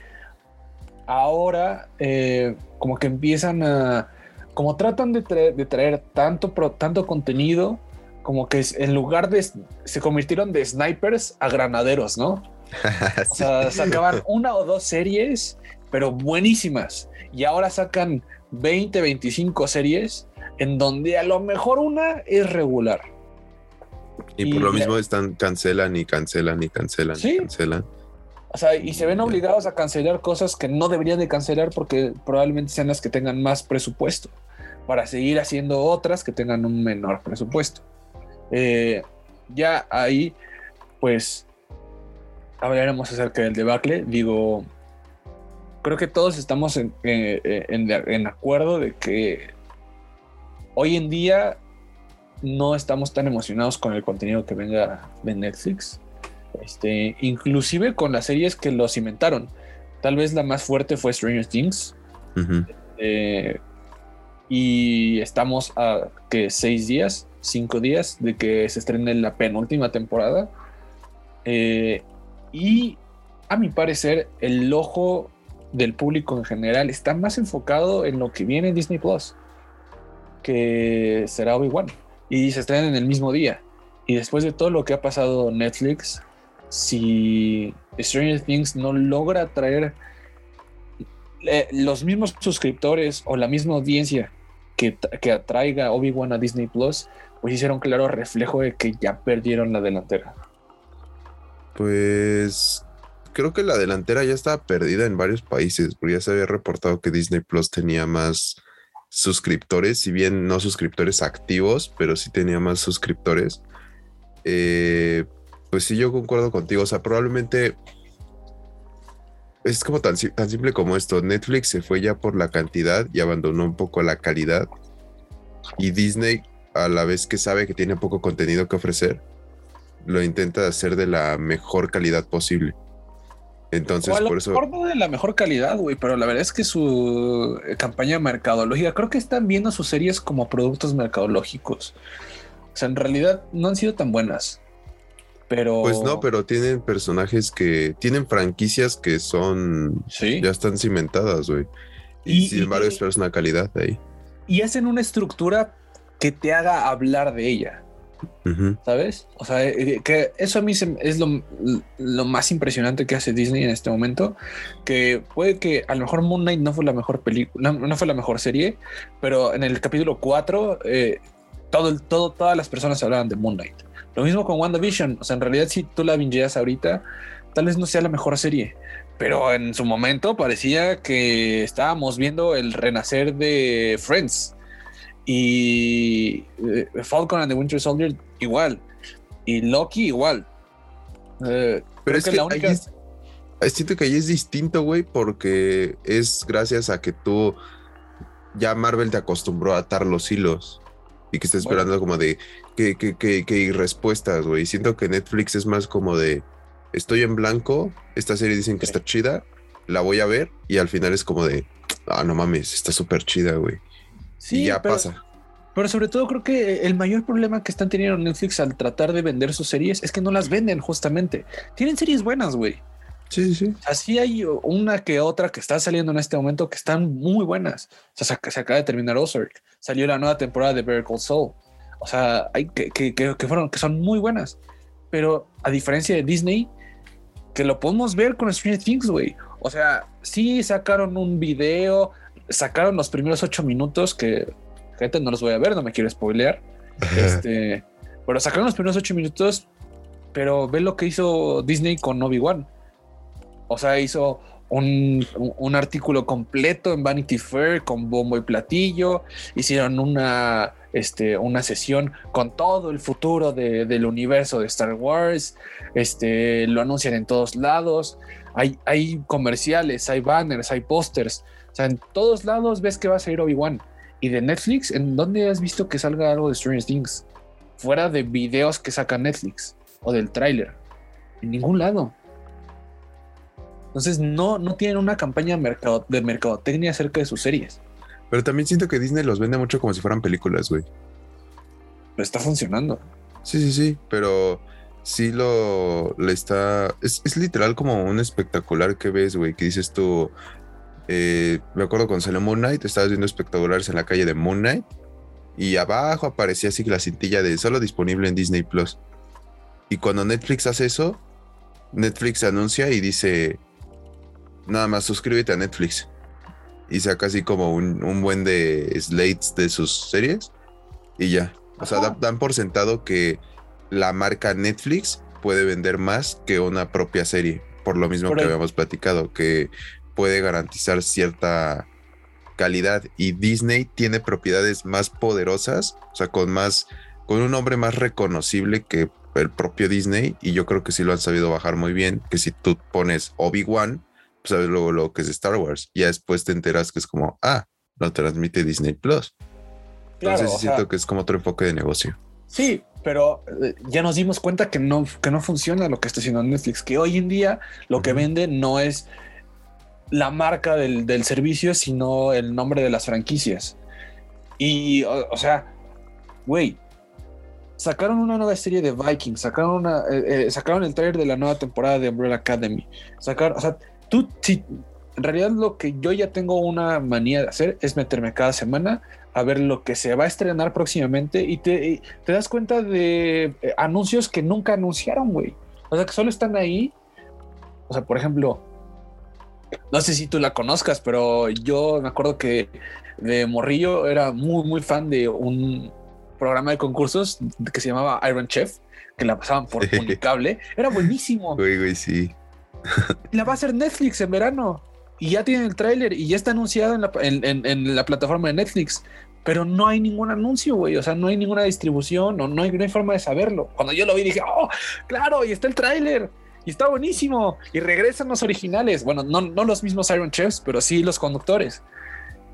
ahora eh, como que empiezan a, como tratan de, traer, tanto, tanto contenido, como que en lugar de, se convirtieron de snipers a granaderos, ¿no? [laughs] O sea, sacaban una o dos series, pero buenísimas. Y ahora sacan 20, 25 series en donde a lo mejor una es regular. Y, por lo mismo están cancelan y cancelan y cancelan y cancelan. O sea, y se ven obligados a cancelar cosas que no deberían de cancelar porque probablemente sean las que tengan más presupuesto para seguir haciendo otras que tengan un menor presupuesto. Eh, ya ahí, pues, hablaremos acerca del debacle. Digo, creo que todos estamos en, en, acuerdo de que hoy en día no estamos tan emocionados con el contenido que venga de Netflix. Este, inclusive con las series que lo cimentaron. Tal vez la más fuerte fue Stranger Things. Eh, y estamos a que seis días, cinco días de que se estrene la penúltima temporada. Eh, y a mi parecer, el ojo del público en general está más enfocado en lo que viene en Disney Plus, que será Obi-Wan. Y se estrena en el mismo día. Y después de todo lo que ha pasado Netflix, si Stranger Things no logra atraer eh, los mismos suscriptores o la misma audiencia que, que atraiga Obi-Wan a Disney Plus, pues hicieron claro reflejo de que ya perdieron la delantera. Pues creo que la delantera ya estaba perdida en varios países, porque ya se había reportado que Disney Plus tenía más suscriptores, si bien no suscriptores activos, pero sí tenía más suscriptores. Eh, pues sí, yo concuerdo contigo. O sea, probablemente es como tan, tan simple como esto. Netflix se fue ya por la cantidad y abandonó un poco la calidad. Y Disney, a la vez que sabe que tiene poco contenido que ofrecer, lo intenta hacer de la mejor calidad posible. Entonces, por eso. No de la mejor calidad, güey, pero la verdad es que su eh, campaña mercadológica, creo que están viendo sus series como productos mercadológicos. O sea, en realidad no han sido tan buenas. Pero. Pues no, pero tienen personajes que. Tienen franquicias que son. Sí. Ya están cimentadas, güey. Y, sin embargo, esperas una calidad de ahí. Y hacen una estructura que te haga hablar de ella. ¿Sabes? O sea, eh, que eso a mí es lo, más impresionante que hace Disney en este momento. Que puede que a lo mejor Moon Knight no fue la mejor película, no, fue la mejor serie, pero en el capítulo 4, eh, todo, todo, todas las personas hablaban de Moon Knight. Lo mismo con WandaVision. O sea, en realidad, si tú la bingeas ahorita, tal vez no sea la mejor serie, pero en su momento parecía que estábamos viendo el renacer de Friends y eh, Falcon and the Winter Soldier igual y Loki igual. Eh, pero es que, la única... siento que ahí es distinto, güey, porque es gracias a que tú ya Marvel te acostumbró a atar los hilos y que está esperando como de que, que, que, que respuestas, güey. Siento que Netflix es más como de estoy en blanco, esta serie dicen que está chida, la voy a ver y al final es como de, ah, no mames, está súper chida, güey. Sí, y ya pasa. Pero sobre todo creo que el mayor problema que están teniendo Netflix al tratar de vender sus series es que no las venden justamente. Tienen series buenas, güey. Sí, sí. Así hay una que otra que está saliendo en este momento que están muy buenas. O sea, se, acaba de terminar Ozark. Salió la nueva temporada de Better Call Saul. O sea, hay que, que, que, fueron, que son muy buenas. Pero a diferencia de Disney, que lo podemos ver con Stranger Things, güey. O sea, sí sacaron un video, sacaron los primeros ocho minutos que, gente, no los voy a ver, no me quiero spoilear. este, pero sacaron los primeros ocho minutos, pero ve lo que hizo Disney con Obi-Wan. O sea, hizo un, un, artículo completo en Vanity Fair con bombo y platillo. Hicieron una, este, una sesión con todo el futuro del universo de Star Wars. Este, lo anuncian en todos lados. Hay, hay comerciales, hay banners, hay pósters. O sea, en todos lados ves que va a salir Obi-Wan. Y de Netflix, ¿en dónde has visto que salga algo de Stranger Things? Fuera de videos que saca Netflix o del tráiler. En ningún lado. Entonces no, no tienen una campaña de mercadotecnia acerca de sus series. Pero también siento que Disney los vende mucho como si fueran películas, güey. Pero está funcionando. Sí, sí, sí, pero sí lo le está. Es, literal como un espectacular que ves, güey, que dices tú. Eh, me acuerdo con salió Moon Knight, estabas viendo espectaculares en la calle de Moon Knight y abajo aparecía así la cintilla de solo disponible en Disney Plus. Y cuando Netflix hace eso, Netflix anuncia y dice: Nada más suscríbete a Netflix y saca así como un, buen de slates de sus series y ya. O sea, dan, por sentado que la marca Netflix puede vender más que una propia serie, por lo mismo que habíamos platicado, que puede garantizar cierta calidad y Disney tiene propiedades más poderosas, o sea, con más, con un nombre más reconocible que el propio Disney y yo creo que sí lo han sabido bajar muy bien, que si tú pones Obi-Wan, sabes luego lo que es Star Wars. Y ya después te enteras que es como, ah, lo transmite Disney Plus. Entonces siento que es como otro enfoque de negocio. Sí, pero eh, ya nos dimos cuenta que no, que no funciona lo que está haciendo Netflix, que hoy en día lo que vende no es la marca del, servicio, sino el nombre de las franquicias. Y, o, sea, güey, sacaron una nueva serie de Vikings, sacaron, eh, eh, sacaron el trailer de la nueva temporada de Umbrella Academy, sacaron, o sea, tú, si, en realidad lo que yo ya tengo una manía de hacer es meterme cada semana a ver lo que se va a estrenar próximamente y te, te das cuenta de eh, anuncios que nunca anunciaron, güey. O sea, que solo están ahí. O sea, por ejemplo, no sé si tú la conozcas, pero yo me acuerdo que de Morrillo era muy, muy fan de un programa de concursos que se llamaba Iron Chef, que la pasaban por Unicable. Era buenísimo. [laughs] Güey, güey, sí la va a hacer Netflix en verano. Y ya tiene el tráiler y ya está anunciado en la, plataforma de Netflix. Pero no hay ningún anuncio, güey. O sea, no hay ninguna distribución o no hay, no hay forma de saberlo. Cuando yo lo vi dije, oh, claro, y está el tráiler. Y está buenísimo. Y regresan los originales. Bueno, no, no los mismos Iron Chefs, pero sí los conductores.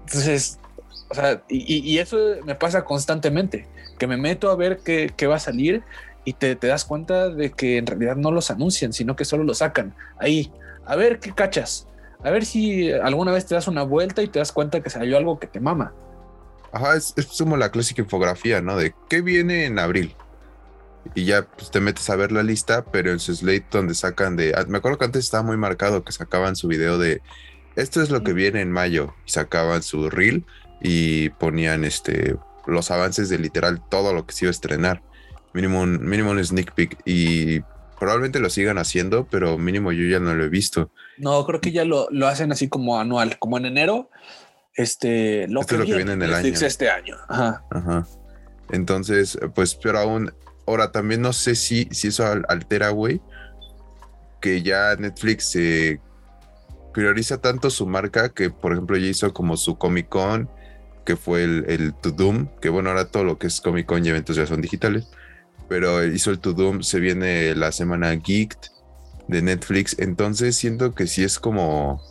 Entonces, o sea, y, eso me pasa constantemente, que me meto a ver qué, qué va a salir y te, das cuenta de que en realidad no los anuncian, sino que solo los sacan ahí. A ver qué cachas. A ver si alguna vez te das una vuelta y te das cuenta que salió algo que te mama. Ajá, es, como la clásica infografía, ¿no? De qué viene en abril. Y ya pues, te metes a ver la lista, pero en su slate donde sacan de... Ah, me acuerdo que antes estaba muy marcado que sacaban su video de esto es lo que viene en mayo y sacaban su reel y ponían este los avances de literal todo lo que se iba a estrenar. Mínimo un, mínimo un sneak peek y probablemente lo sigan haciendo, pero mínimo yo ya no lo he visto. No, creo que ya lo, lo hacen así como anual, como en enero. Este, lo, que, es lo que viene en el año. Este año. Ajá. Ajá. Entonces, pues, pero aún, ahora también no sé si, si eso altera, güey, que ya Netflix se prioriza tanto su marca que, por ejemplo, ya hizo como su Comic Con, que fue el, el To Doom, que bueno, ahora todo lo que es Comic Con y eventos ya son digitales, pero hizo el To Doom, se viene la semana Geeked de Netflix, entonces siento que sí es como,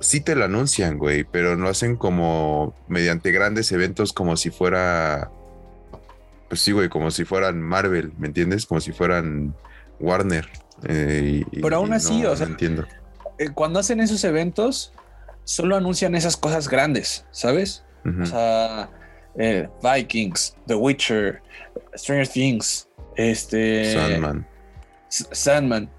sí te lo anuncian, güey, pero no hacen como mediante grandes eventos como si fuera, pues sí, güey, como si fueran Marvel, ¿me entiendes? Como si fueran Warner. Eh, pero aún así, o sea, entiendo. Eh, cuando hacen esos eventos, solo anuncian esas cosas grandes, ¿sabes? O sea, eh, Vikings, The Witcher, Stranger Things, este. Sandman. Sandman.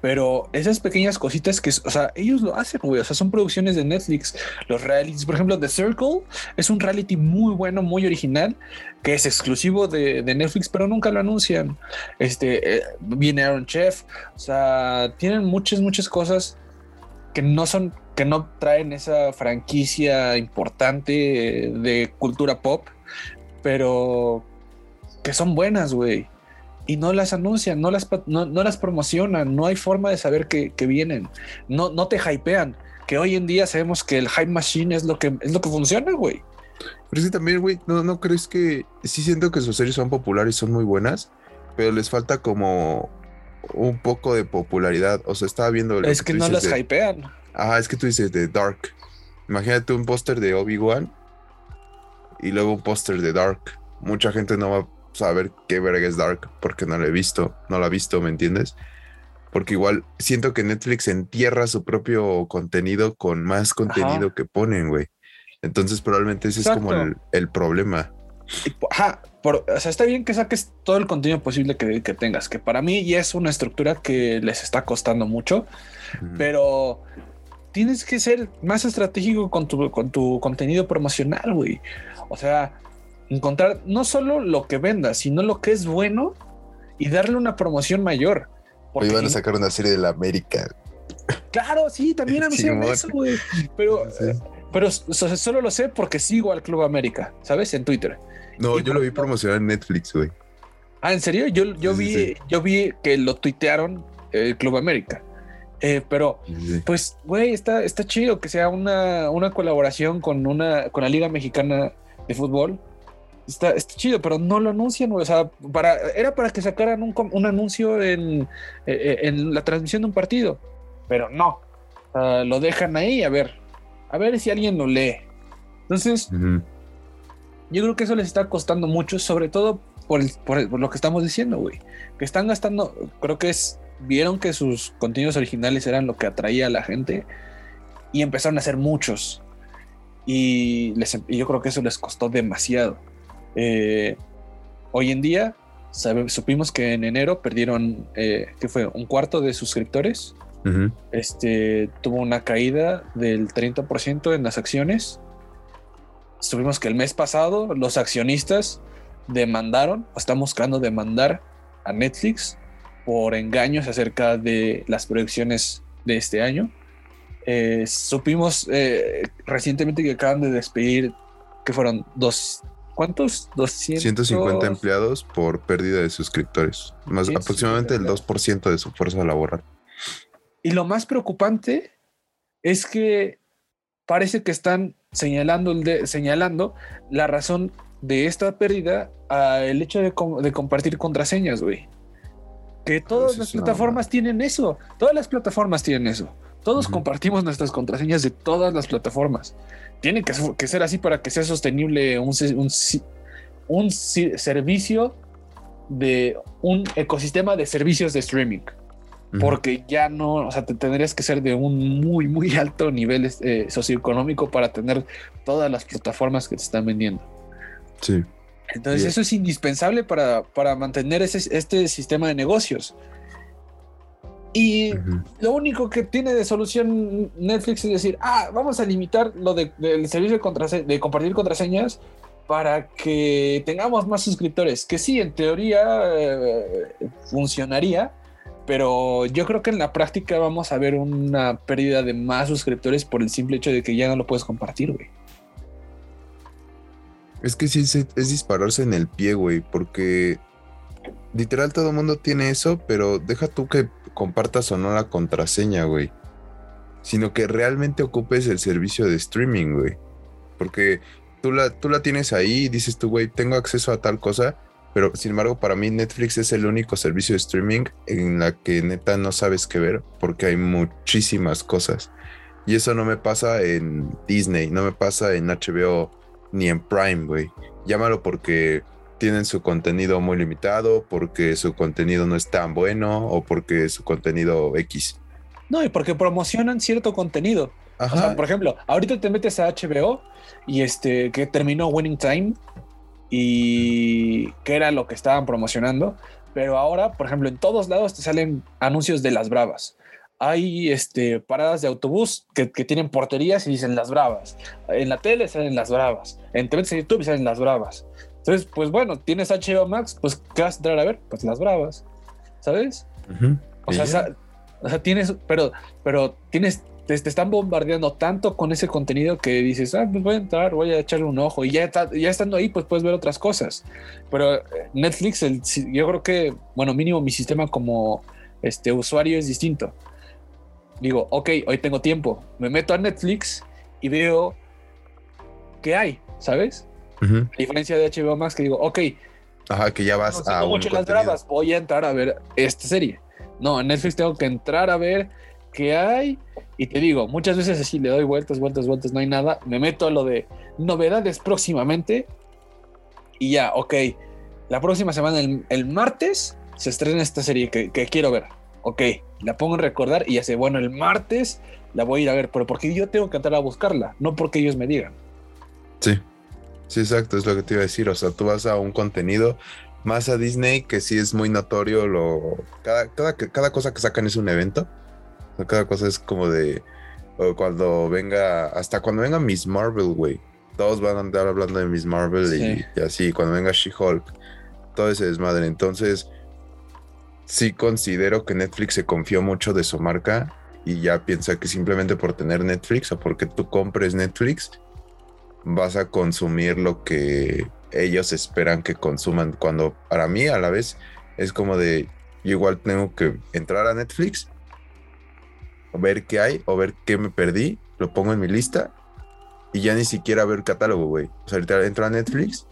Pero esas pequeñas cositas que, o sea, ellos lo hacen, güey. O sea, son producciones de Netflix. Los realities, por ejemplo, The Circle es un reality muy bueno, muy original, que es exclusivo de, Netflix, pero nunca lo anuncian. Este, eh, viene Aaron Chef. O sea, tienen muchas, muchas cosas que no son que no traen esa franquicia importante de cultura pop, pero que son buenas, güey. Y no las anuncian, no las, no, las promocionan, no hay forma de saber que, vienen, no, no te hypean, que hoy en día sabemos que el hype machine es lo que, es lo que funciona, güey. Pero sí también, güey, ¿no, ¿no crees que sí siento que sus series son populares son muy buenas, pero les falta como un poco de popularidad? O sea, estaba viendo... Es que, no las hypean. Ah, es que tú dices de Dark. Imagínate un póster de Obi-Wan y luego un póster de Dark. Mucha gente no va saber qué verga es Dark porque no lo he visto, no lo ha visto, ¿me entiendes? Porque igual siento que Netflix entierra su propio contenido con más contenido que ponen, güey. Entonces probablemente ese es como el, problema. Ajá, o sea, está bien que saques todo el contenido posible que, que, tengas, que para mí ya es una estructura que les está costando mucho, pero tienes que ser más estratégico con tu, con tu contenido promocional, güey. O sea, encontrar no solo lo que vendas, sino lo que es bueno y darle una promoción mayor. Hoy van a sacar una serie de la América. Claro, sí, también [laughs] anunciaron eso, güey. Pero, pero solo lo sé porque sigo al Club América, ¿sabes? En Twitter. No, yo lo vi promocionar en Netflix, güey. Ah, ¿en serio? Yo, yo vi, yo vi que lo tuitearon el Club América. Eh, pero, pues, güey, está, está chido que sea una, una colaboración con una con la Liga Mexicana de Fútbol. Está, está chido, pero no lo anuncian, O sea, para, era para que sacaran un, un anuncio en, eh, eh, en, la transmisión de un partido, pero no. lo dejan ahí, a ver, a ver si alguien lo lee. Entonces, yo creo que eso les está costando mucho, sobre todo por, por, por lo que estamos diciendo, güey. Que están gastando, creo que es vieron que sus contenidos originales eran lo que atraía a la gente y empezaron a hacer muchos. Y, les, yo creo que eso les costó demasiado. Eh, hoy en día supimos que en enero perdieron, eh, que fue un cuarto de suscriptores. Este tuvo una caída del 30% en las acciones. Supimos que el mes pasado los accionistas demandaron, o están buscando demandar a Netflix por engaños acerca de las proyecciones de este año. Eh, supimos eh, recientemente que acaban de despedir, que fueron dos, ¿cuántos? 200... 150 empleados por pérdida de suscriptores, más aproximadamente el 2% de su fuerza laboral. Y lo más preocupante es que parece que están señalando, señalando la razón de esta pérdida al hecho de, de compartir contraseñas, güey. Que todas las plataformas tienen eso. Todas las plataformas tienen eso. Todos compartimos nuestras contraseñas de todas las plataformas. Tiene que, ser así para que sea sostenible un, un, servicio de un ecosistema de servicios de streaming. Porque ya no, o sea, te tendrías que ser de un muy, muy alto nivel eh, socioeconómico para tener todas las plataformas que te están vendiendo. Sí. Entonces eso es indispensable para, para mantener ese, este sistema de negocios. Y lo único que tiene de solución Netflix es decir, ah, vamos a limitar lo de, del servicio de, de, compartir contraseñas para que tengamos más suscriptores. Que sí, en teoría eh, funcionaría, pero yo creo que en la práctica vamos a ver una pérdida de más suscriptores por el simple hecho de que ya no lo puedes compartir, güey. Es que sí, es, dispararse en el pie, güey, porque literal todo mundo tiene eso, pero deja tú que compartas o no la contraseña, güey. Sino que realmente ocupes el servicio de streaming, güey. Porque tú la, tú la tienes ahí y dices tú, güey, tengo acceso a tal cosa, pero sin embargo para mí Netflix es el único servicio de streaming en la que neta no sabes qué ver porque hay muchísimas cosas. Y eso no me pasa en Disney, no me pasa en HBO ni en Prime, güey. Llámalo porque tienen su contenido muy limitado, porque su contenido no es tan bueno o porque su contenido X. No, y porque promocionan cierto contenido. O sea, por ejemplo, ahorita te metes a HBO y este que terminó Winning Time y que era lo que estaban promocionando, pero ahora, por ejemplo, en todos lados te salen anuncios de las Bravas. Hay este, paradas de autobús que, tienen porterías y dicen las Bravas. En la tele salen las Bravas. En TV en YouTube salen las Bravas. Entonces, pues bueno, tienes HBO Max, pues ¿qué vas a entrar a ver? Pues las Bravas. ¿Sabes? o, sea, o sea, tienes, pero, pero tienes te, están bombardeando tanto con ese contenido que dices, ah, pues voy a entrar, voy a echarle un ojo y ya, ya estando ahí, pues puedes ver otras cosas. Pero eh, Netflix, el, yo creo que, bueno, mínimo mi sistema como este usuario es distinto. Digo, ok, hoy tengo tiempo, me meto a Netflix y veo qué hay, ¿sabes? A diferencia de HBO Max que digo, ok. Ajá, que ya vas a... mucho las bravas, voy a entrar a ver esta serie. No, en Netflix tengo que entrar a ver qué hay y te digo, muchas veces así le doy vueltas, vueltas, vueltas, no hay nada. Me meto a lo de novedades próximamente. Y ya, ok. La próxima semana, el, martes, se estrena esta serie que, quiero ver. Ok, la pongo en recordar y ya sé, bueno, el martes la voy a ir a ver, pero porque yo tengo que entrar a buscarla, no porque ellos me digan. Sí, sí, exacto, es lo que te iba a decir. O sea, tú vas a un contenido más a Disney que sí es muy notorio. Lo, cada, cada, cada cosa que sacan es un evento cada cosa es como de. cuando venga. Hasta cuando venga Miss Marvel, güey. Todos van a andar hablando de Miss Marvel y, así. Cuando venga She-Hulk. Todo ese desmadre. Entonces. Sí considero que Netflix se confió mucho de su marca. Y ya piensa que simplemente por tener Netflix o porque tú compres Netflix. Vas a consumir lo que ellos esperan que consuman. Cuando para mí a la vez es como de. Yo igual tengo que entrar a Netflix ver qué hay o ver qué me perdí, lo pongo en mi lista y ya ni siquiera ver catálogo, güey. O sea, ahorita entro a Netflix,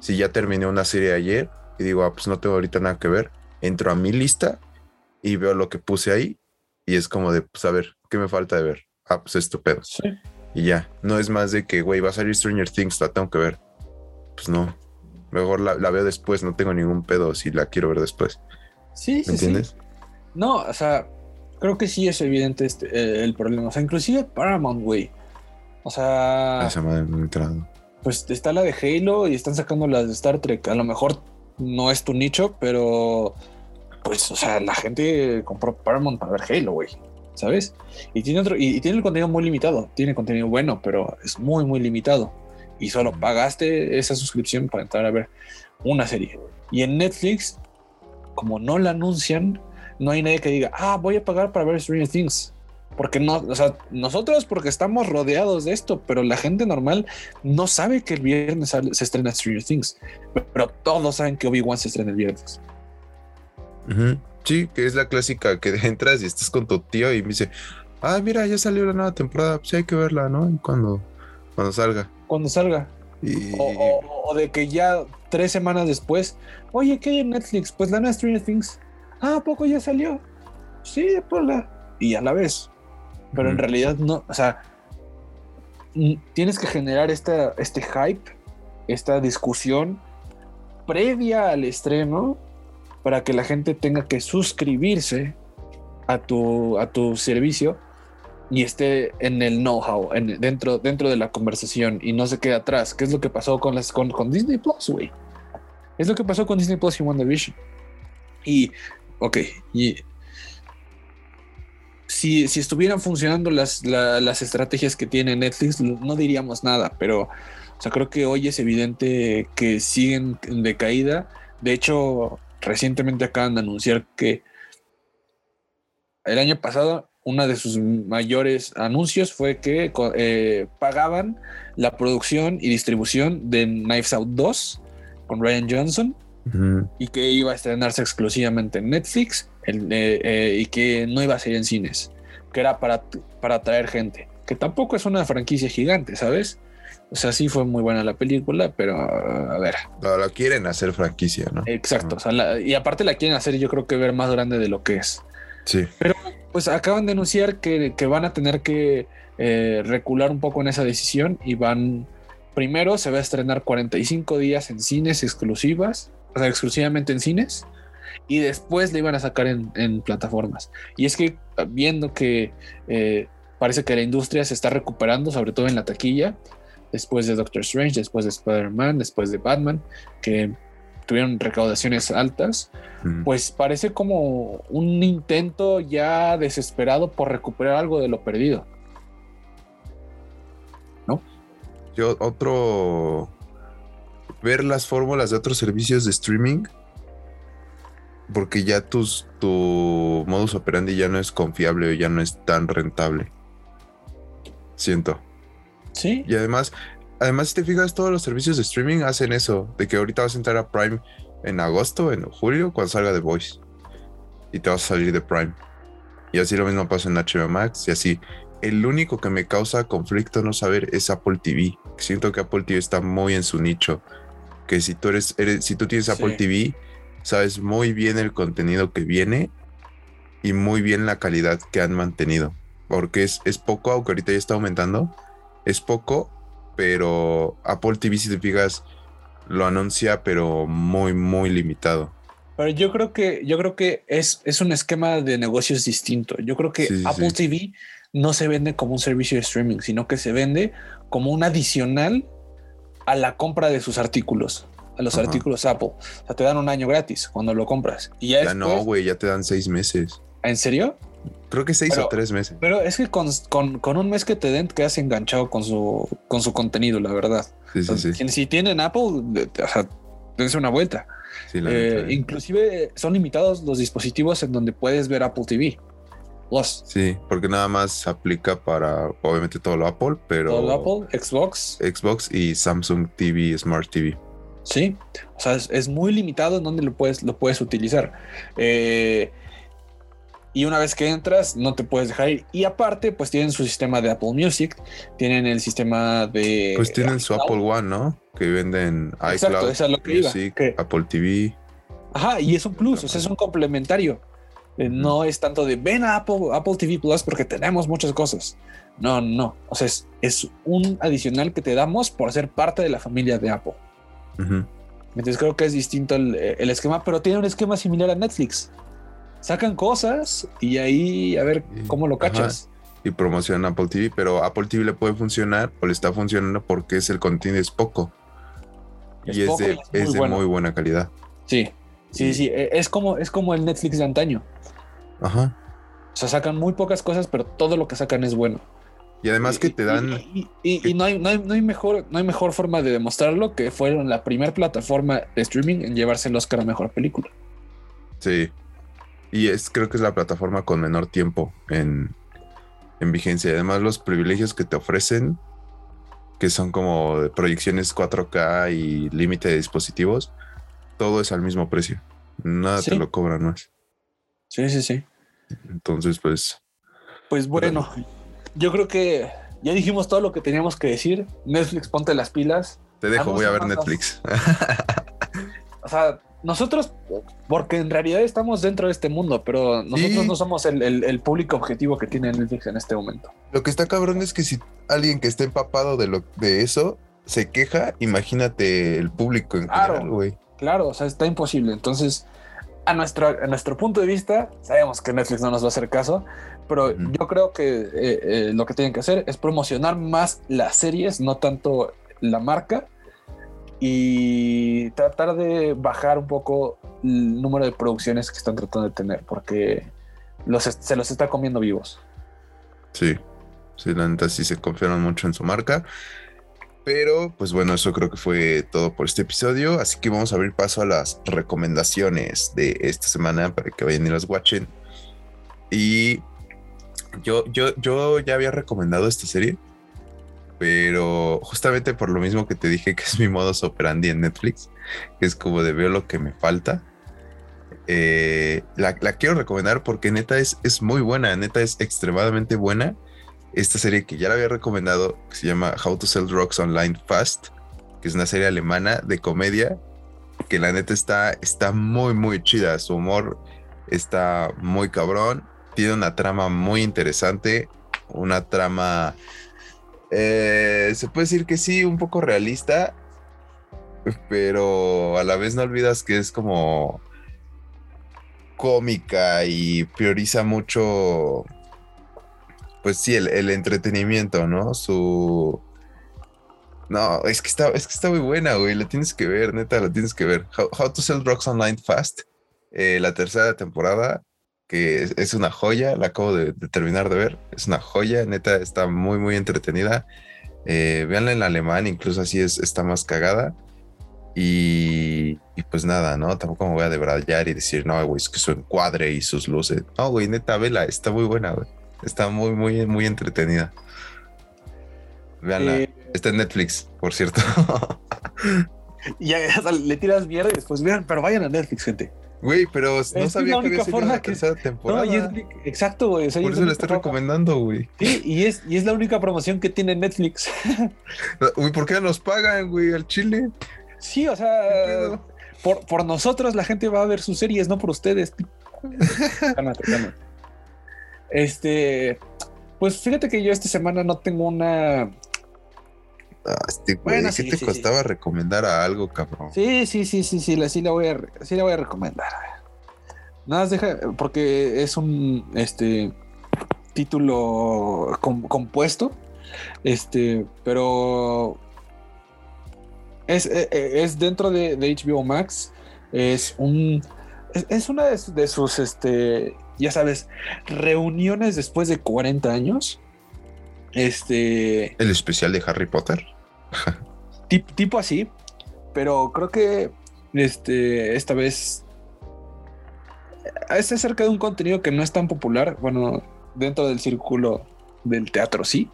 si ya terminé una serie ayer y digo, ah, pues no tengo ahorita nada que ver, entro a mi lista y veo lo que puse ahí y es como de, pues a ver, ¿qué me falta de ver? Ah, pues esto pedo. Y ya, no es más de que, güey, va a salir Stranger Things, la tengo que ver. Pues no, mejor la, veo después, no tengo ningún pedo si la quiero ver después. Sí, sí, entiendes? No, o sea, creo que sí es evidente este, eh, el problema. O sea, inclusive Paramount, güey. O sea. Esa madre me Pues está la de Halo y están sacando las de Star Trek. A lo mejor no es tu nicho, pero. Pues, o sea, la gente compró Paramount para ver Halo, güey. ¿Sabes? Y tiene otro, y, tiene el contenido muy limitado. Tiene contenido bueno, pero es muy, muy limitado. Y solo pagaste esa suscripción para entrar a ver una serie. Y en Netflix, como no la anuncian, no hay nadie que diga, ah, voy a pagar para ver Stranger Things. Porque no, o sea, nosotros porque estamos rodeados de esto, pero la gente normal no sabe que el viernes se estrena Stranger Things. Pero todos saben que Obi-Wan se estrena el viernes. Sí, que es la clásica que [laughs] entras y estás con tu tío y me dice, ah, mira, ya salió la nueva temporada, pues hay que verla, ¿no? cuando, cuando salga. Cuando salga. O, de que ya tres semanas después, oye, ¿qué hay en Netflix? Pues la nueva Stranger Things ah, poco ya salió? Sí, la Y a la vez. Pero en realidad no, o sea, tienes que generar esta, este hype, esta discusión previa al estreno para que la gente tenga que suscribirse a tu, a tu servicio y esté en el know-how, dentro, dentro de la conversación y no se quede atrás. ¿Qué es lo que pasó con, las, con, con Disney Plus, güey? Es lo que pasó con Disney Plus y WandaVision. Y, ok, y si, estuvieran funcionando las, las estrategias que tiene Netflix, no diríamos nada, pero o sea, creo que hoy es evidente que siguen en decaída. De hecho, recientemente acaban de anunciar que el año pasado uno de sus mayores anuncios fue que eh, pagaban la producción y distribución de Knives Out 2 con Ryan Johnson y que iba a estrenarse exclusivamente en Netflix eh, eh, y que no iba a ser en cines, que era para, para atraer gente, que tampoco es una franquicia gigante, ¿sabes? O sea, sí fue muy buena la película, pero a ver. Lo, quieren hacer franquicia, ¿no? Exacto. y aparte la quieren hacer, yo creo que ver más grande de lo que es. Sí. Pero pues acaban de anunciar que, van a tener que eh, recular un poco en esa decisión y van. Primero se va a estrenar 45 días en cines exclusivas, o sea, exclusivamente en cines, y después le iban a sacar en, plataformas. Y es que viendo que eh, parece que la industria se está recuperando, sobre todo en la taquilla, después de Doctor Strange, después de Spider-Man, después de Batman, que tuvieron recaudaciones altas, pues parece como un intento ya desesperado por recuperar algo de lo perdido. ¿No? Yo, otro. Ver las fórmulas de otros servicios de streaming. Porque ya tus, tu modus operandi ya no es confiable o ya no es tan rentable. Siento. Sí. Y además, además, si te fijas, todos los servicios de streaming hacen eso, de que ahorita vas a entrar a Prime en agosto, en julio, cuando salga The Voice. Y te vas a salir de Prime. Y así lo mismo pasa en HBO Max y así. El único que me causa conflicto no saber es Apple TV. Siento que Apple TV está muy en su nicho. Que si tú eres, si tú tienes Apple TV, sabes muy bien el contenido que viene y muy bien la calidad que han mantenido. Porque es, es poco, aunque ahorita ya está aumentando, es poco, pero Apple TV, si te fijas, lo anuncia, pero muy, muy limitado. Pero yo creo que, yo creo que es, es un esquema de negocios distinto. Yo creo que Apple TV no se vende como un servicio de streaming, sino que se vende como un adicional a la compra de sus artículos, a los artículos Apple. O sea, te dan un año gratis cuando lo compras. Y ya, no, güey, ya te dan seis meses. ¿En serio? Creo que seis o tres meses. Pero es que con, un mes que te den, quedas enganchado con su, con su contenido, la verdad. Sí, sí, sí. Si tienen Apple, o sea, dense una vuelta. Eh, inclusive son limitados los dispositivos en donde puedes ver Apple TV. Los. Sí, porque nada más aplica para obviamente todo lo Apple, pero. Todo lo Apple, Xbox. Xbox y Samsung TV, Smart TV. Sí, o sea, es, muy limitado en donde lo puedes, lo puedes utilizar. Eh, y una vez que entras no te puedes dejar ir. Y aparte, pues tienen su sistema de Apple Music, tienen el sistema de... Pues tienen su Apple One, ¿no? Que venden iCloud, es lo que Music, Apple TV. Ajá, y es un plus, o sea, es un complementario. Eh, no es tanto de ven a Apple, Apple TV Plus porque tenemos muchas cosas. No, no. O sea, es, un adicional que te damos por ser parte de la familia de Apple. Entonces creo que es distinto el, esquema, pero tiene un esquema similar a Netflix sacan cosas y ahí a ver cómo lo cachas. Y promocionan Apple TV, pero Apple TV le puede funcionar o le está funcionando porque es el contenido es poco. y es, de, muy, buena calidad. Sí, sí, sí. E, es como, es como el Netflix de antaño. Ajá. O sea, sacan muy pocas cosas, pero todo lo que sacan es bueno. Y además que te dan. Y, no, hay, no, hay, mejor, no hay mejor forma de demostrarlo que fueron la primera plataforma de streaming en llevarse el Oscar a mejor película. Sí. Y es, creo que es la plataforma con menor tiempo en, vigencia. Y además los privilegios que te ofrecen, que son como proyecciones 4K y límite de dispositivos, todo es al mismo precio. Nada te lo cobran más. Sí, sí, sí. Entonces, pues. Pues bueno, yo creo que ya dijimos todo lo que teníamos que decir. Netflix, ponte las pilas. Te dejo, voy a ver Netflix. [laughs] o sea, nosotros, porque en realidad estamos dentro de este mundo, pero nosotros no somos el, público objetivo que tiene Netflix en este momento. Lo que está cabrón es que si alguien que esté empapado de lo de eso se queja, imagínate el público en claro, general, güey. Claro, o sea, está imposible. Entonces, a nuestro, a nuestro punto de vista, sabemos que Netflix no nos va a hacer caso, pero yo creo que eh, eh, lo que tienen que hacer es promocionar más las series, no tanto la marca y tratar de bajar un poco el número de producciones que están tratando de tener, porque los, se los está comiendo vivos. Sí, sí, la neta sí se confiaron mucho en su marca. Pero, pues bueno, eso creo que fue todo por este episodio. Así que vamos a abrir paso a las recomendaciones de esta semana para que vayan y las watchen. Y yo, yo, yo ya había recomendado esta serie, pero justamente por lo mismo que te dije que es mi modus operandi en Netflix, que es como de veo lo que me falta. Eh, la, quiero recomendar porque neta es, es muy buena, neta es extremadamente buena esta serie que ya la había recomendado, que se llama How to Sell Drugs Online Fast, que es una serie alemana de comedia, que la neta está, está muy, muy chida. Su humor está muy cabrón, tiene una trama muy interesante, una trama, eh, se puede decir que sí, un poco realista, pero a la vez no olvidas que es como cómica y prioriza mucho pues sí, el, entretenimiento, ¿no? Su... No, es que, está, es que está muy buena, güey. La tienes que ver, neta, la tienes que ver. How, to Sell Drugs Online Fast, eh, la tercera temporada, que es, una joya, la acabo de, terminar de ver. Es una joya, neta, está muy, muy entretenida. Eh, véanla en alemán, incluso así es, está más cagada. Y, pues nada, ¿no? Tampoco me voy a debrayar y decir, no, güey, es que su encuadre y sus luces. No, güey, neta, vela, está muy buena, güey. Está muy, muy, muy entretenida. Veanla. Eh, está en Netflix, por cierto. [laughs] ya, le tiras mierda y después vean, pero vayan a Netflix, gente. Güey, pero no sabía que había sido la tercera temporada. exacto, güey. por eso la estoy recomendando, güey. Sí, y es, y es la única promoción que tiene Netflix. Uy, ¿por qué nos pagan, güey, al Chile? Sí, o sea, por, por nosotros la gente va a ver sus series, no por ustedes. Cálmate, cálmate. Este, pues fíjate que yo esta semana no tengo una. Ah, este ¿qué te costaba recomendar a algo, cabrón? Sí, sí, sí, sí, sí, sí la voy a, sí la voy a recomendar. Nada más deja, porque es un este título compuesto. Este, pero es, e, e, es, dentro de, HBO Max. Es un. Es, una de, sus este, ya sabes, reuniones después de 40 años. Este. El especial de Harry Potter. [laughs] tipo así. Pero creo que este, esta vez es acerca de un contenido que no es tan popular. Bueno, dentro del círculo del teatro, sí.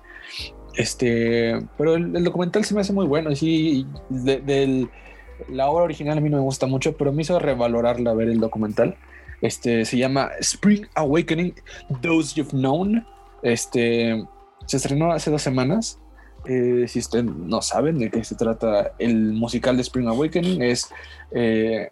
Este, pero el, documental se me hace muy bueno. Sí, del, la obra original a mí no me gusta mucho, pero me hizo revalorarla ver el documental. Este se llama Spring Awakening, Those You've Known. Este se estrenó hace dos semanas. Eh, si ustedes no saben de qué se trata el musical de Spring Awakening, es eh,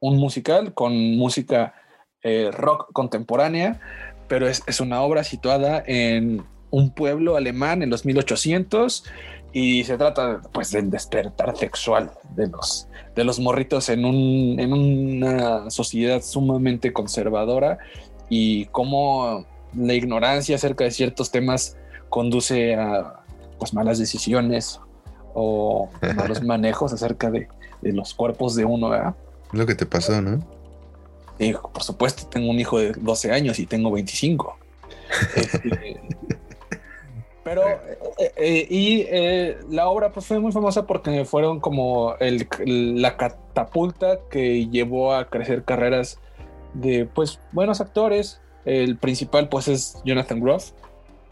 un musical con música eh, rock contemporánea, pero es, es, una obra situada en un pueblo alemán en los 1800 y se trata pues del despertar sexual de los, de los morritos en, un, en una sociedad sumamente conservadora y cómo la ignorancia acerca de ciertos temas conduce a pues malas decisiones o [laughs] malos manejos acerca de, de, los cuerpos de uno. ¿verdad? Lo que te pasó, ¿no? Sí, por supuesto, tengo un hijo de 12 años y tengo 25. [laughs] Este, pero, eh, eh, y eh, la obra pues fue muy famosa porque fueron como el, la catapulta que llevó a crecer carreras de pues buenos actores. El principal pues es Jonathan Groff,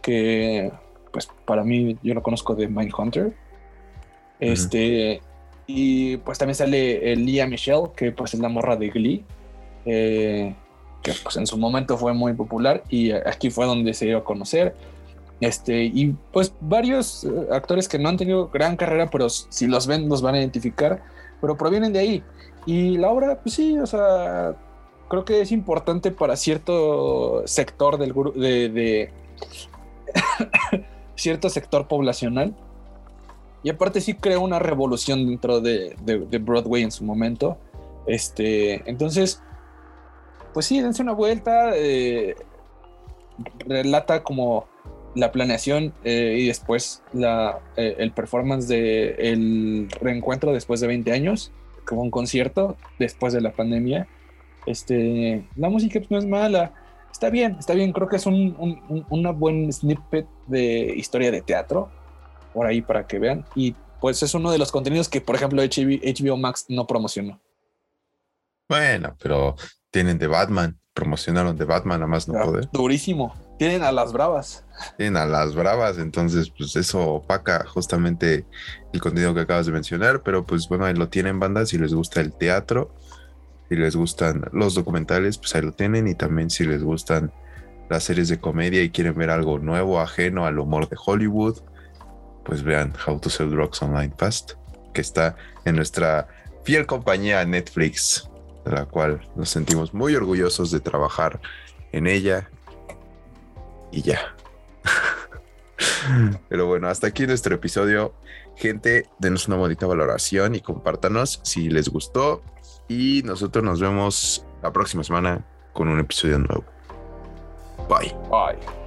que pues para mí yo lo conozco de Mindhunter. Este, y pues también sale Lia Michelle, que pues es la morra de Glee, que pues en su momento fue muy popular y aquí fue donde se dio a conocer. Este, y pues varios eh, actores que no han tenido gran carrera, pero si los ven los van a identificar, pero provienen de ahí. Y la obra, pues sí, o sea, creo que es importante para cierto sector del grupo, de, [coughs] cierto sector poblacional. Y aparte sí creó una revolución dentro de, Broadway en su momento. Este, entonces, pues sí, dense una vuelta. Eh, relata como la planeación eh, y después la, eh, el performance de el reencuentro después de 20 años, como un concierto después de la pandemia. Este, la música pues, no es mala, está bien, está bien, creo que es un, un, una buen snippet de historia de teatro, por ahí para que vean, y pues es uno de los contenidos que, por ejemplo, HBO, Max no promocionó. Bueno, pero tienen de Batman, promocionaron de Batman a más no poder. Durísimo. Tienen a las bravas. Tienen a las bravas, entonces pues eso opaca justamente el contenido que acabas de mencionar, pero pues bueno, ahí lo tienen bandas, si les gusta el teatro, si les gustan los documentales, pues ahí lo tienen y también si les gustan las series de comedia y quieren ver algo nuevo, ajeno al humor de Hollywood, pues vean How to Sell Drugs Online Fast, que está en nuestra fiel compañía Netflix, de la cual nos sentimos muy orgullosos de trabajar en ella y ya. [laughs] Pero bueno, hasta aquí nuestro episodio. Gente, denos una bonita valoración y compártanos si les gustó. Y nosotros nos vemos la próxima semana con un episodio nuevo. Bye. Bye.